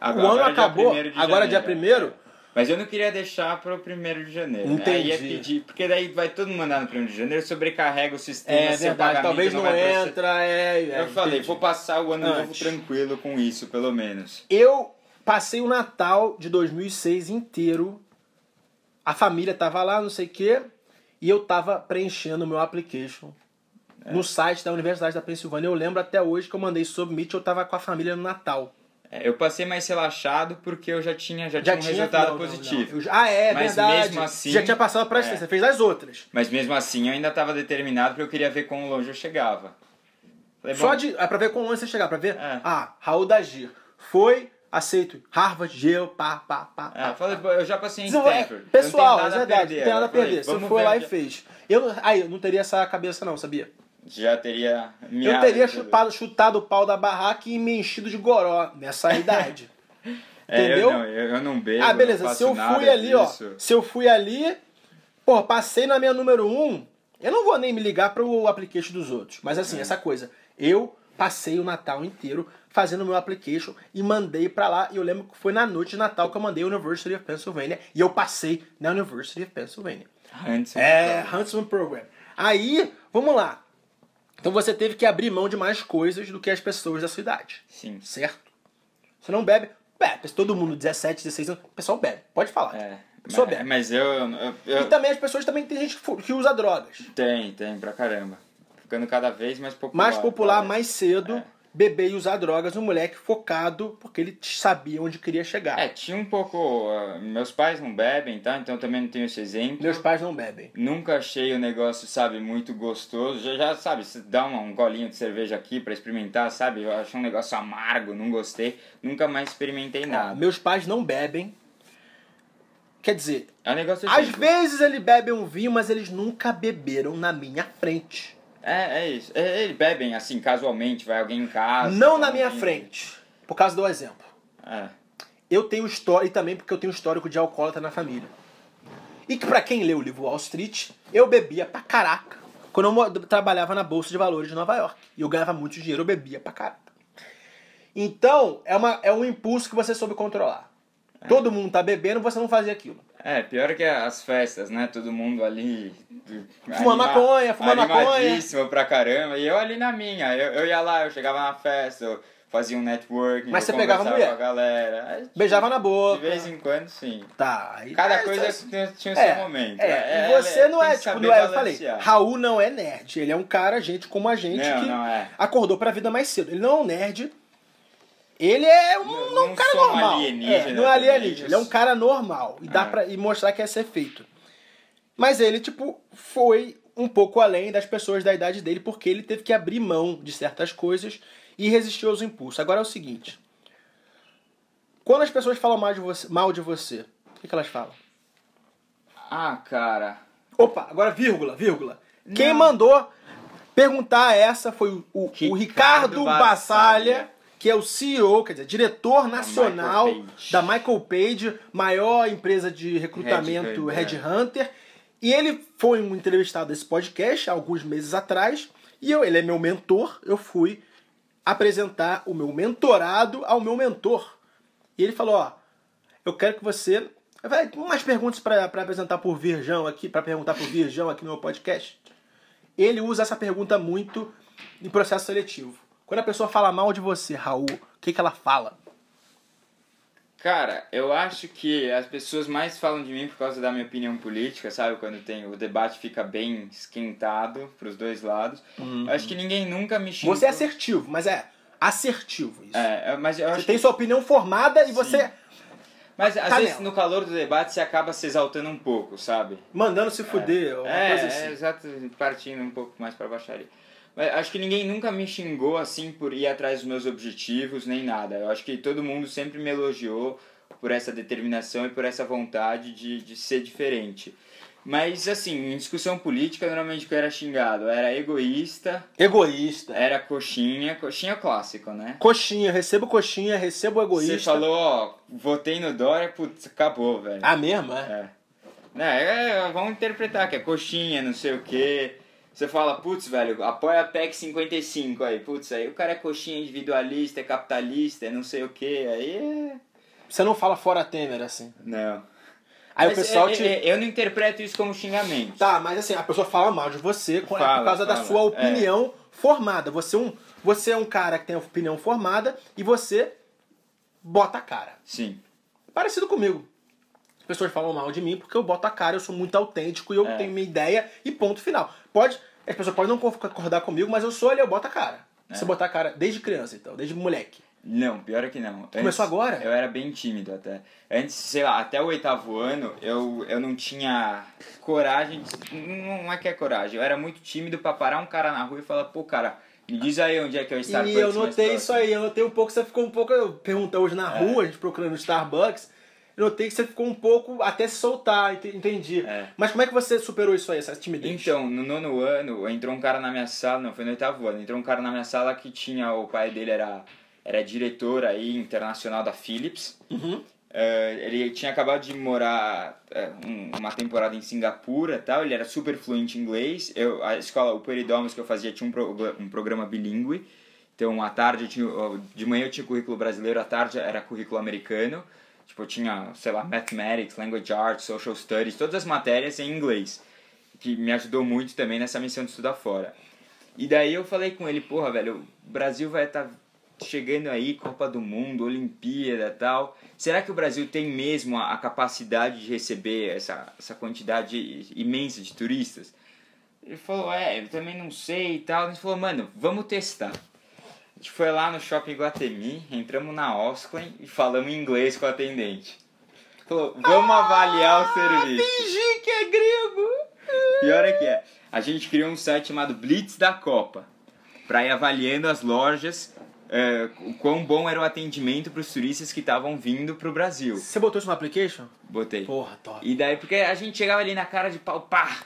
Agora- o ano agora é dia acabou, 1º de agora é dia janeiro. 1 Mas eu não queria deixar pro 1 de janeiro. né? Entendi. Aí ia pedir, porque daí vai todo mundo mandar no 1 de janeiro, sobrecarrega o sistema, É seu verdade, talvez não, processar. entra, é. é, Eu falei, entendi. vou passar o ano novo Antes. tranquilo com isso, pelo menos. Eu passei o Natal de 2006 inteiro. A família tava lá, não sei o quê. E eu tava preenchendo o meu application É. no site da Universidade da Pensilvânia. Eu lembro até hoje que eu mandei submit, eu tava com a família no Natal. É, Eu passei mais relaxado porque eu já tinha, já Já tinha um tinha resultado não, não, positivo. não. Eu já- ah, é, Mas verdade. mesmo assim- Já tinha passado pra É. assistência, fez as outras. Mas mesmo assim eu ainda estava determinado porque eu queria ver quão longe eu chegava. Falei, Só bom, de. É pra ver como você chegar, pra ver. É. Ah, Raul Dagir. Foi, aceito. Harvard, Yale, pá, pá, pá. É, pá, falei, pá. eu já passei em Não, é, pessoal, é não verdade, perder. não tem nada a Eu falei, perder. Você foi lá e fez. Eu, aí, eu não teria essa cabeça, não, sabia? Já teria Eu miado, teria chupado, chutado o pau da barraca e me enchido de goró nessa idade. É, entendeu? Eu não, eu, eu não bebo, ah, beleza. Se eu fui ali, ó. disso. Se eu fui ali, pô, passei na minha número um, eu não vou nem me ligar pro application dos outros. Mas assim, É. essa coisa. Eu passei o Natal inteiro fazendo o meu application e mandei pra lá. E eu lembro que foi na noite de Natal que eu mandei University of Pennsylvania. E eu passei na University of Pennsylvania. Antes, É, Huntsman Program. Aí, vamos lá. Então você teve que abrir mão de mais coisas do que as pessoas da sua idade. Sim. Certo? Você não bebe. Bebe, todo mundo, 17, 16 anos, o pessoal bebe. Pode falar. É. Pessoa mas, bebe. mas eu, eu, eu- E também as pessoas também tem gente que usa drogas. Tem, tem, pra caramba. Ficando cada vez mais popular. Mais popular, mais cedo, É. beber e usar drogas, um moleque focado, porque ele sabia onde queria chegar. É, tinha um pouco. ah, meus pais não bebem, tá? Então eu também não tenho esse exemplo. Meus pais não bebem. Nunca achei o negócio, sabe, muito gostoso. Já, já sabe, se dá um, um golinho de cerveja aqui pra experimentar, sabe? Eu achei um negócio amargo, não gostei. Nunca mais experimentei nada. meus pais não bebem. Quer dizer, É um negócio às vezes eles bebem um vinho, mas eles nunca beberam na minha frente. É, é isso. É, eles bebem assim, casualmente, vai alguém em casa. Não na minha frente. Por causa do exemplo. É. Eu tenho história, e também porque eu tenho histórico de alcoólatra na família. E que pra quem leu o livro Wall Street, eu bebia pra caraca. Quando eu trabalhava na Bolsa de Valores de Nova York. E eu ganhava muito dinheiro, eu bebia pra caraca. Então, é, uma, é um impulso que você soube controlar. Todo mundo tá bebendo, você não fazia aquilo. É, pior que as festas, né? Todo mundo ali. Fumando maconha, fumando maconha. Pra caramba. E eu ali na minha. Eu, eu ia lá, eu chegava na festa, eu fazia um networking. Mas você pegava mulher? com a galera. Aí, Beijava na De boca. vez em quando, sim. Tá. aí- Cada é, coisa tinha, tinha o É, seu momento. É, e você não é, tipo, não é, eu falei. Raul não é nerd. Ele é um cara, gente como a gente, Não, que não é. acordou pra vida mais cedo. Ele não é um nerd. Ele é um, Não- um cara normal. alienígena É, não é alienígena. Ele é um cara normal. E dá É. pra e mostrar que é ser feito. Mas ele, tipo, foi um pouco além das pessoas da idade dele, porque ele teve que abrir mão de certas coisas e resistir aos impulsos. Agora é o seguinte. Quando as pessoas falam mal de você, mal de você o que, que elas falam? Ah, cara. Opa, agora vírgula, vírgula. Quem Não. mandou perguntar essa foi o, o- o Ricardo Ricardo Bassalha, Bassalha. Que é o CEO, quer dizer, diretor nacional Michael da Michael Page, maior empresa de recrutamento Headhunter. Headhunter. E ele foi um entrevistado desse podcast há alguns meses atrás. E eu, ele é meu mentor, eu fui apresentar o meu mentorado ao meu mentor. E ele falou, ó, eu quero que você. Vai, umas perguntas para apresentar por Virgão aqui, para perguntar por Virgão aqui no meu podcast. Ele usa essa pergunta muito em processo seletivo. Quando a pessoa fala mal de você, Raul, o que, que ela fala? Cara, eu acho que as pessoas mais falam de mim por causa da minha opinião política, sabe? Quando tem o debate fica bem esquentado pros dois lados. Eu acho que ninguém nunca me xingou. Uhum. Você é assertivo, mas é assertivo isso. É, mas eu Você acho tem que... sua opinião formada e você Mas às Tá vezes no calor do debate você acaba se exaltando um pouco, sabe? mandando se fuder, uma é, coisa assim. é, exato, partindo um pouco mais pra baixaria. Mas acho que ninguém nunca me xingou assim por ir atrás dos meus objetivos, nem nada. Eu acho que todo mundo sempre me elogiou por essa determinação e por essa vontade de, de ser diferente. Mas, assim, em discussão política, normalmente que eu era xingado era egoísta, Egoísta. era coxinha, coxinha é clássico, né? Coxinha, recebo coxinha, recebo egoísta. Você falou, ó, votei no Dória, putz, acabou, velho. Ah, mesmo, é? É. Né, é, vamos interpretar que é coxinha, não sei o quê. Você fala, putz, velho, apoia a PEC 55 aí. Putz, aí o cara é coxinha individualista, é capitalista, é não sei o quê. Aí é... Você não fala fora Temer, assim. Não. Aí Mas o pessoal é- te... é- eu não interpreto isso como xingamento. Tá, mas assim, a pessoa fala mal de você por Fala, causa da fala, sua é. opinião formada. Você é, um, você é um cara que tem opinião formada e você bota a cara. Sim. Parecido comigo. As pessoas falam mal de mim porque eu boto a cara, eu sou muito autêntico e eu É. tenho minha ideia e ponto final. Pode, as pessoas podem não concordar comigo, mas eu sou ali, eu boto a cara. É. Você botar a cara desde criança, então, desde moleque. Não, pior é que não. Antes, Começou agora? Eu era bem tímido até. Antes, sei lá, até o oitavo ano, eu, eu não tinha coragem. De, não é que é coragem, eu era muito tímido pra parar um cara na rua e falar, pô, cara, me diz aí onde é que é o Starbucks. e eu notei próximo." isso aí, eu notei um pouco, você ficou um pouco. Eu perguntei hoje na É. rua, a gente procurando o Starbucks. Eu notei que você ficou um pouco até se soltar, ente- entendi. É. Mas como é que você superou isso aí, essa timidez? Então, no nono ano, entrou um cara na minha sala, não, foi no oitavo ano, entrou um cara na minha sala que tinha, o pai dele era, era diretor aí, internacional da Philips. Uhum. Eh, ele tinha acabado de morar um- uma temporada em Singapura tal, ele era super fluente em inglês. Eu, a escola, o Peridomus que eu fazia tinha um, pro- um programa bilíngue. Então, à tarde, tinha, de manhã eu tinha currículo brasileiro, à tarde era currículo americano. Tipo, tinha, sei lá, Mathematics, Language Arts, Social Studies, todas as matérias em inglês. Que me ajudou muito também nessa missão de estudar fora. E daí eu falei com ele, porra, velho, o Brasil vai estar chegando aí, Copa do Mundo, Olimpíada tal. Será que o Brasil tem mesmo a, a capacidade de receber essa, essa quantidade imensa de turistas? Ele falou, é, eu também não sei e tal. Gente falou, mano, vamos testar. A gente foi lá no Shopping Guatemi, entramos na Osclen e falamos inglês com o atendente. Falou, vamos avaliar o serviço. Fingi que é grego! Pior é que é. A gente criou um site chamado Blitz da Copa. Pra ir avaliando as lojas, é, o quão bom era o atendimento pros turistas que estavam vindo pro Brasil. Você botou isso no application? Botei. Porra, top. E daí, porque a gente chegava ali na cara de pau, pá!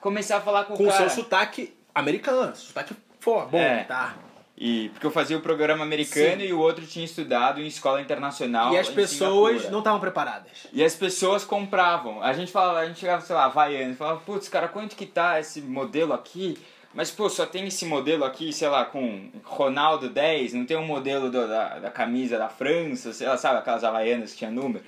Começar a falar com, Com o o cara. seu sotaque americano, sotaque for, bom, É. tá. E, porque eu fazia o programa americano Sim. e o outro tinha estudado em escola internacional. E as pessoas Singapura. não estavam preparadas. E as pessoas compravam. A gente falava, a gente chegava, sei lá, Havaianas, falava, putz, cara, quanto que tá esse modelo aqui? Mas, pô, só tem esse modelo aqui, sei lá, com Ronaldo 10, não tem um modelo do- da, da camisa da França, sei lá, sabe, aquelas Havaianas que tinha número.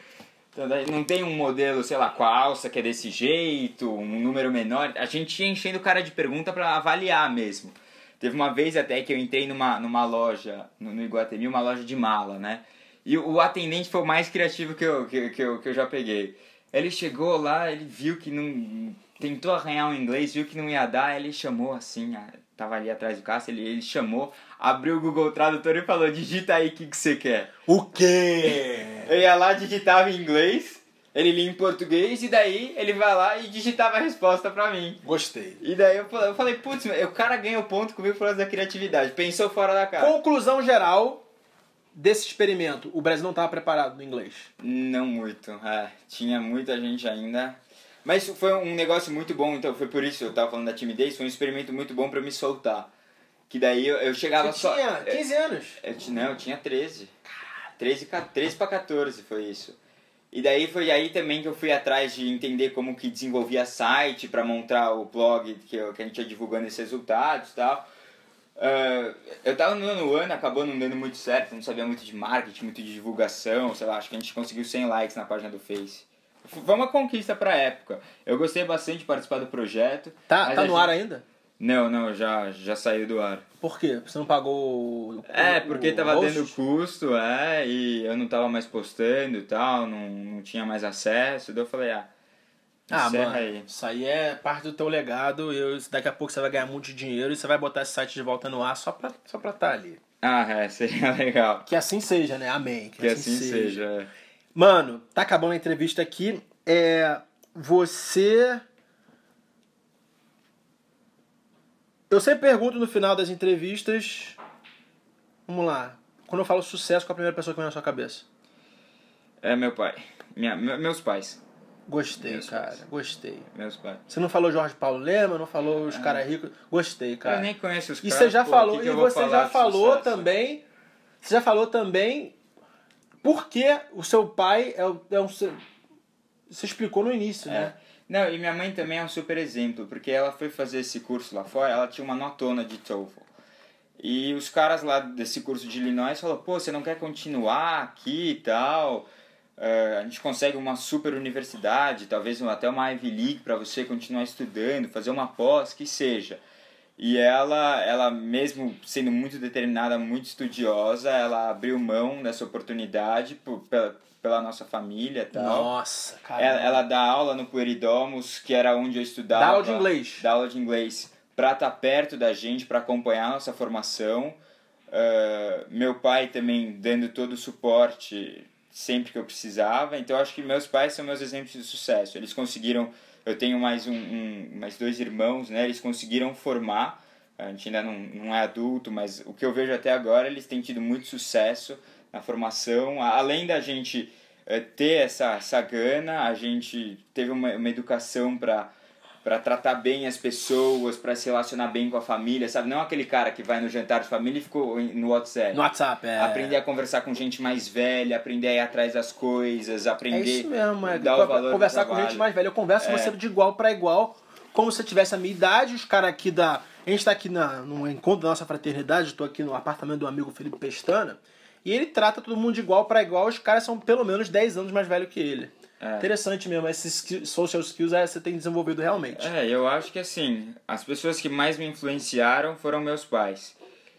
Então, não tem um modelo, sei lá, com a alça que é desse jeito, um número menor. A gente ia enchendo o cara de pergunta pra avaliar mesmo. Teve uma vez até que eu entrei numa, numa loja, no, no Iguatemi, uma loja de mala, né? E o, atendente foi o mais criativo que eu, que, que, eu, que eu já peguei. Ele chegou lá, ele viu que não. Tentou arranhar o inglês, viu que não ia dar, ele chamou assim, tava ali atrás do caixa, ele, ele chamou, abriu o Google Tradutor e falou: digita aí o que, que você quer. O quê? Eu ia lá, digitava em inglês, ele lia em português, e daí ele vai lá e digitava a resposta pra mim. Gostei. E daí eu falei, eu falei putz, o cara ganhou ponto comigo por causa da criatividade. Pensou fora da cara. Conclusão geral desse experimento. O Brasil não estava preparado no inglês. Não muito, é. Tinha muita gente ainda. Mas foi um negócio muito bom, então foi por isso eu tava falando da timidez, foi um experimento muito bom pra me soltar. Que daí eu, eu chegava Você só. tinha 15 anos. Eu, ti- não, eu tinha 13. 13, ca- 13 pra 14 foi isso. E daí foi aí também que eu fui atrás de entender como que desenvolvia site para montar o blog que, eu, que a gente ia divulgando esses resultados e tal. Ah, eu tava no nono ano, acabou não dando muito certo, não sabia muito de marketing, muito de divulgação, sei lá, acho que a gente conseguiu 100 likes na página do Face. Foi uma conquista pra época. Eu gostei bastante de participar do projeto. Tá, tá no gente- ar ainda? Não, não, já, já saiu do ar. Por quê? Você não pagou o. É, porque o tava host? dando custo, é, e eu não tava mais postando e tal, não, não tinha mais acesso, daí eu falei, ah, Ah, mano, aí. isso aí é parte do teu legado. Eu, daqui a pouco você vai ganhar muito dinheiro e você vai botar esse site de volta no ar só pra, só pra tá ali. Ah, é, seria legal. Que assim seja, né? Amém. Que assim seja. é. Mano, tá acabando a entrevista aqui. É. Você. Eu sempre pergunto no final das entrevistas. Vamos lá. Quando eu falo sucesso, qual é a primeira pessoa que vem na sua cabeça? É meu pai. Minha, me- meus pais. Gostei, Meus cara. pais. Gostei. Meus pais. Você não falou Jorge Paulo Lema, não falou os caras ricos. Gostei, cara. Eu nem conheço os E caras. você já pô, falou, que que e você já falou sucesso? também. Você já falou também por que o seu pai é, é um. Você explicou no início, É. né? Não, e minha mãe também é um super exemplo, porque ela foi fazer esse curso lá fora, ela tinha uma notona de TOEFL. E os caras lá desse curso de Illinois falaram, pô, você não quer continuar aqui e tal? Eh, a gente consegue uma super universidade, talvez até uma Ivy League para você continuar estudando, fazer uma pós, que seja. E ela, ela mesmo sendo muito determinada, muito estudiosa, ela abriu mão dessa oportunidade por, pela, pela nossa família e tal. Nossa, cara. Ela, ela dá aula no Pueridomus, que era onde eu estudava. Dá aula de inglês. Dá aula de inglês pra estar perto da gente, pra acompanhar a nossa formação. Ah, meu pai também dando todo o suporte sempre que eu precisava. Então eu acho que meus pais são meus exemplos de sucesso. Eles conseguiram. Eu tenho mais um, um mais dois irmãos, né? Eles conseguiram formar. A gente ainda não, não é adulto, mas o que eu vejo até agora, eles têm tido muito sucesso na formação. Além da gente eh, ter essa, essa gana, a gente teve uma, uma educação para para tratar bem as pessoas, para se relacionar bem com a família, sabe? Não aquele cara que vai no jantar de família e ficou no WhatsApp. No WhatsApp, é. Aprender a conversar com gente mais velha, aprender a ir atrás das coisas, É aprender isso mesmo, é. dar o valor conversar com gente mais velha. Eu converso com É. você de igual para igual, como se você tivesse a minha idade, os caras aqui da. A gente tá aqui na, no encontro da nossa fraternidade, eu tô aqui no apartamento do amigo Felipe Pestana, e ele trata todo mundo de igual para igual, os caras são pelo menos 10 anos mais velhos que ele. É. Interessante mesmo, esses social skills é, você tem desenvolvido realmente. É, eu acho que assim, as pessoas que mais me influenciaram foram meus pais.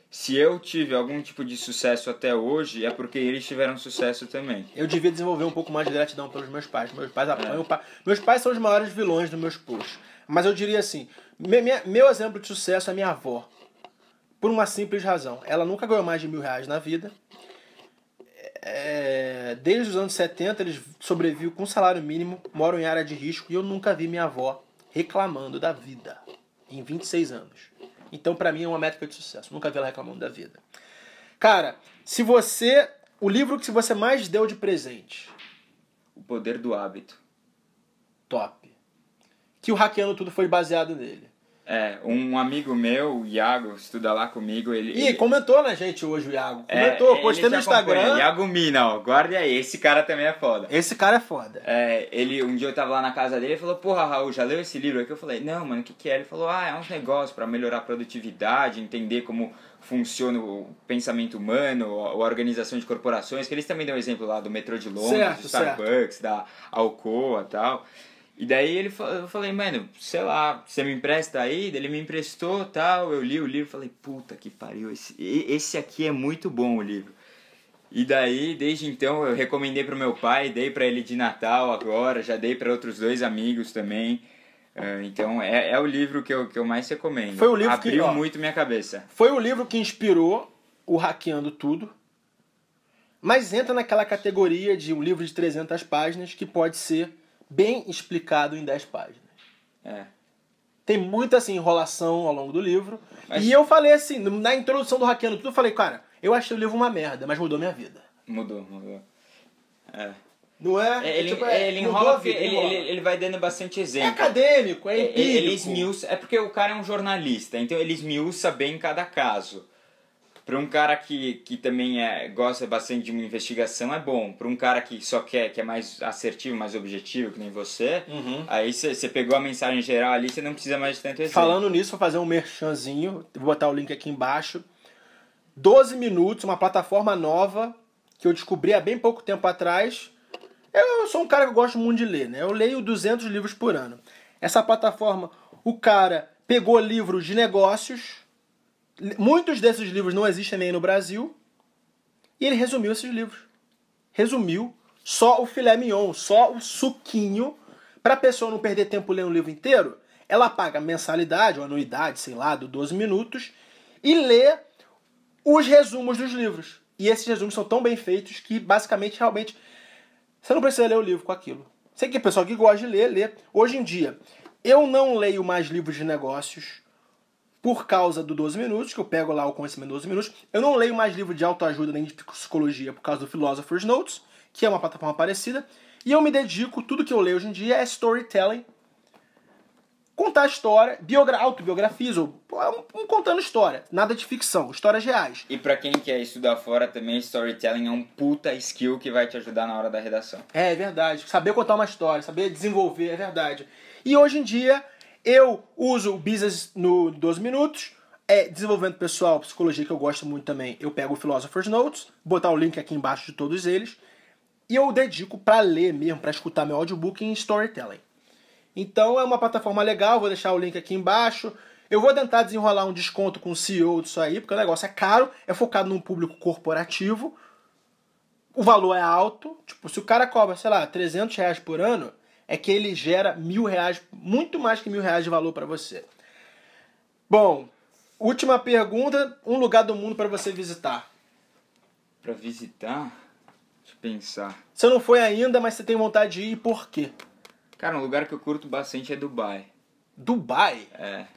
Se eu tive algum tipo de sucesso até hoje, é porque eles tiveram sucesso também. Eu devia desenvolver um pouco mais de gratidão pelos meus pais. Meus pais É. apanham. pa- Meus pais são os maiores vilões dos meus posts. Mas eu diria assim: minha- meu exemplo de sucesso é minha avó. Por uma simples razão. Ela nunca ganhou mais de mil reais na vida. É, desde os anos 70 eles sobrevivem com salário mínimo, moram em área de risco e eu nunca vi minha avó reclamando da vida em 26 anos. Então pra mim é uma métrica de sucesso. Nunca vi ela reclamando da vida. Cara, se você. O livro que você mais deu de presente, O poder do hábito. top. Que o Hackeando Tudo foi baseado nele. É, um amigo meu, o Iago, estuda lá comigo, ele... Ih, ele- comentou na gente hoje o Iago. é, Comentou, ele postei no te acompanha. Instagram. Iago Mina, ó, guarde aí, esse cara também é foda. Esse cara é foda. É, ele, um dia eu tava lá na casa dele e falou, porra, Raul, já leu esse livro aqui? Eu falei, não, mano, o que que é? Ele falou, ah, é uns negócios pra melhorar a produtividade, entender como funciona o pensamento humano, a organização de corporações, que eles também dão exemplo lá do metrô de Londres, Certo, do Starbucks, da Alcoa e tal. E daí ele eu falei, mano, sei lá, você me empresta aí? Ele me emprestou tal, eu li o livro falei, puta que pariu, esse, esse aqui é muito bom o livro. E daí, desde então, eu recomendei pro meu pai, dei pra ele de Natal agora, já dei pra outros dois amigos também. Ah, então, é, é o livro que eu, que eu mais recomendo. Foi o livro que, Abriu ó, muito minha cabeça. Foi o livro que inspirou o Hackeando Tudo. Mas entra naquela categoria de um livro de 300 páginas que pode ser bem explicado em 10 páginas. É. Tem muita assim, enrolação ao longo do livro. Mas- E eu falei assim, na introdução do Hackeando Tudo, eu falei, cara, eu achei o livro uma merda, mas mudou minha vida. Mudou, mudou. É. Não é? É, ele, Tipo, é, ele mudou enrola, vida, ele, enrola. ele, ele vai dando bastante É exemplo. acadêmico, é É, empírico. Ele esmiuça, é porque o cara é um jornalista, então ele esmiuça bem cada caso. Para um cara que, que também é, gosta bastante de uma investigação é bom. Para um cara que só quer, que é mais assertivo, mais objetivo, que nem você, Uhum. aí você pegou a mensagem geral ali, você não precisa mais de tanto exemplo. Falando nisso, vou fazer um merchanzinho. Vou botar o link aqui embaixo. 12 minutos, uma plataforma nova que eu descobri há bem pouco tempo atrás. Eu sou um cara que gosto muito de ler, né? Eu leio 200 livros por ano. Essa plataforma, o cara pegou livros de negócios. Muitos desses livros não existem nem no Brasil. E ele resumiu esses livros. Resumiu só o filé mignon, só o suquinho. Para a pessoa não perder tempo lendo o livro inteiro, ela paga mensalidade ou anuidade, sei lá, do 12 minutos e lê os resumos dos livros. E esses resumos são tão bem feitos que basicamente realmente você não precisa ler o livro com aquilo. Sei que o pessoal que gosta de ler, lê. Hoje em dia, eu não leio mais livros de negócios por causa do 12 minutos, que eu pego lá o conhecimento 12 minutos. Eu não leio mais livro de autoajuda nem de psicologia por causa do Philosopher's Notes, que é uma plataforma parecida. E eu me dedico, tudo que eu leio hoje em dia é storytelling. Contar história, biogra autobiografias, ou um, um contando história. Nada de ficção, histórias reais. E pra quem quer estudar fora também, storytelling é um puta skill que vai te ajudar na hora da redação. É, é verdade. Saber contar uma história, saber desenvolver, é verdade. E hoje em dia, eu uso o Business no 12 Minutos, é desenvolvimento pessoal, psicologia que eu gosto muito também. Eu pego o Philosopher's Notes, botar o link aqui embaixo de todos eles, e eu dedico para ler mesmo, para escutar meu audiobook em storytelling. Então é uma plataforma legal, vou deixar o link aqui embaixo. Eu vou tentar desenrolar um desconto com o CEO disso aí, porque o negócio é caro, é focado num público corporativo. O valor é alto. Tipo, se o cara cobra, sei lá, 300 reais por ano, é que ele gera mil reais, muito mais que mil reais de valor para você. Bom, última pergunta: um lugar do mundo para você visitar? Para visitar? Deixa eu pensar. Você não foi ainda, mas você tem vontade de ir, por quê? Cara, um lugar que eu curto bastante é Dubai. Dubai? É.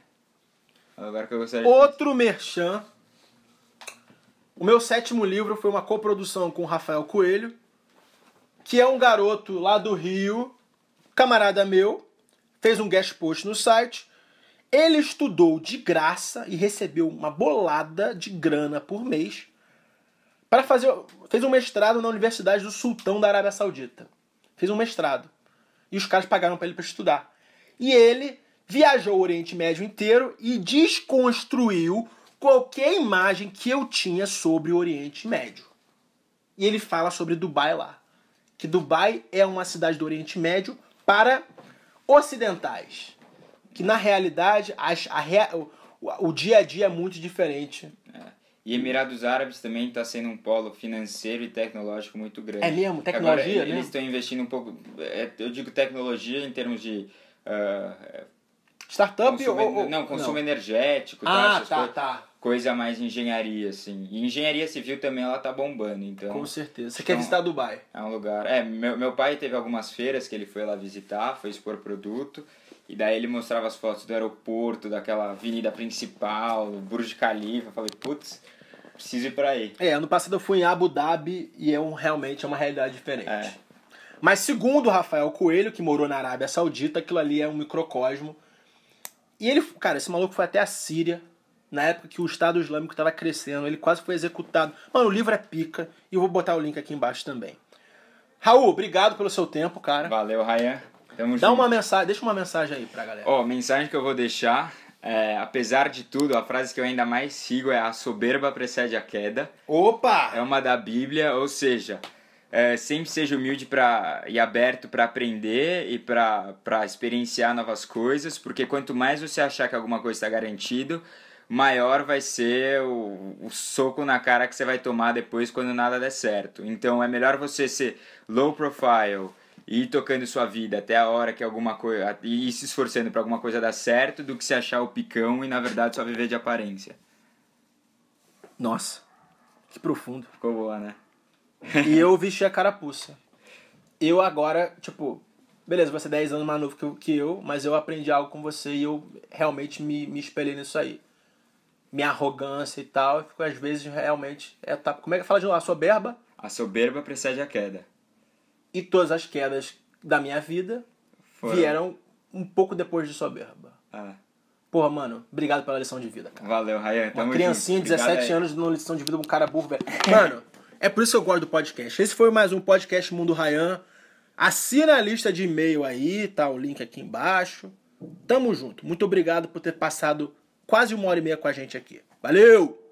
É um lugar que eu gostaria Outro merchan. O meu sétimo livro foi uma coprodução com o Rafael Coelho, que é um garoto lá do Rio, camarada meu, fez um guest post no site. Ele estudou de graça e recebeu uma bolada de grana por mês para fazer. Fez um mestrado na Universidade do Sultão da Arábia Saudita. Fez um mestrado e os caras pagaram para ele para estudar. E ele viajou o Oriente Médio inteiro e desconstruiu qualquer imagem que eu tinha sobre o Oriente Médio. E ele fala sobre Dubai lá. Que Dubai é uma cidade do Oriente Médio para ocidentais. Que na realidade as, a, o, o dia a dia é muito diferente. É. E Emirados Árabes também está sendo um polo financeiro e tecnológico muito grande. É mesmo? Tecnologia? Agora, eles estão investindo um pouco. É, eu digo tecnologia em termos de. Uh, Startup consumo, ou, ou, Não, consumo não. energético. Ah, tá, tá, tá. Coisa mais engenharia, assim. E engenharia civil também ela tá bombando, então. Com certeza. Você então, quer visitar Dubai? É um lugar. É, meu, meu pai teve algumas feiras que ele foi lá visitar, foi expor produto. E daí ele mostrava as fotos do aeroporto, daquela avenida principal, do Burj Khalifa. Eu falei, putz, preciso ir para aí. É, ano passado eu fui em Abu Dhabi e é um, realmente é uma realidade diferente. É. Mas segundo o Rafael Coelho, que morou na Arábia Saudita, aquilo ali é um microcosmo. E ele, cara, esse maluco foi até a Síria, na época que o Estado Islâmico estava crescendo, ele quase foi executado. Mano, o livro é pica e eu vou botar o link aqui embaixo também. Raul, obrigado pelo seu tempo, cara. Valeu, Rayan. Tamo Dá junto. uma mensagem, deixa uma mensagem aí pra galera. Ó, oh, mensagem que eu vou deixar é, apesar de tudo, a frase que eu ainda mais sigo é a soberba precede a queda. Opa! É uma da Bíblia, ou seja, é, sempre seja humilde pra, e aberto para aprender e para experienciar novas coisas, porque quanto mais você achar que alguma coisa está garantido, maior vai ser o, o soco na cara que você vai tomar depois quando nada der certo. Então é melhor você ser low profile e ir tocando sua vida até a hora que alguma coisa. e ir se esforçando para alguma coisa dar certo do que se achar o picão e na verdade só viver de aparência. Nossa, que profundo. Ficou boa, né? e eu vesti a carapuça. Eu agora, tipo, beleza, você é 10 anos mais novo que eu, que eu, mas eu aprendi algo com você e eu realmente me, me espelhei nisso aí. Minha arrogância e tal, fico às vezes realmente. É, tá, como é que fala de novo? A soberba? A soberba precede a queda. E todas as quedas da minha vida Foram. vieram um pouco depois de soberba. Ah. Porra, mano, obrigado pela lição de vida, cara. Valeu, Rayan. Uma criancinha de 17 anos numa lição de vida, um cara burro, velho. Mano, é por isso que eu gosto do podcast. Esse foi mais um podcast Mundo Rayan. Assina a lista de e-mail aí, tá o link aqui embaixo. Tamo junto. Muito obrigado por ter passado quase uma hora e meia com a gente aqui. Valeu!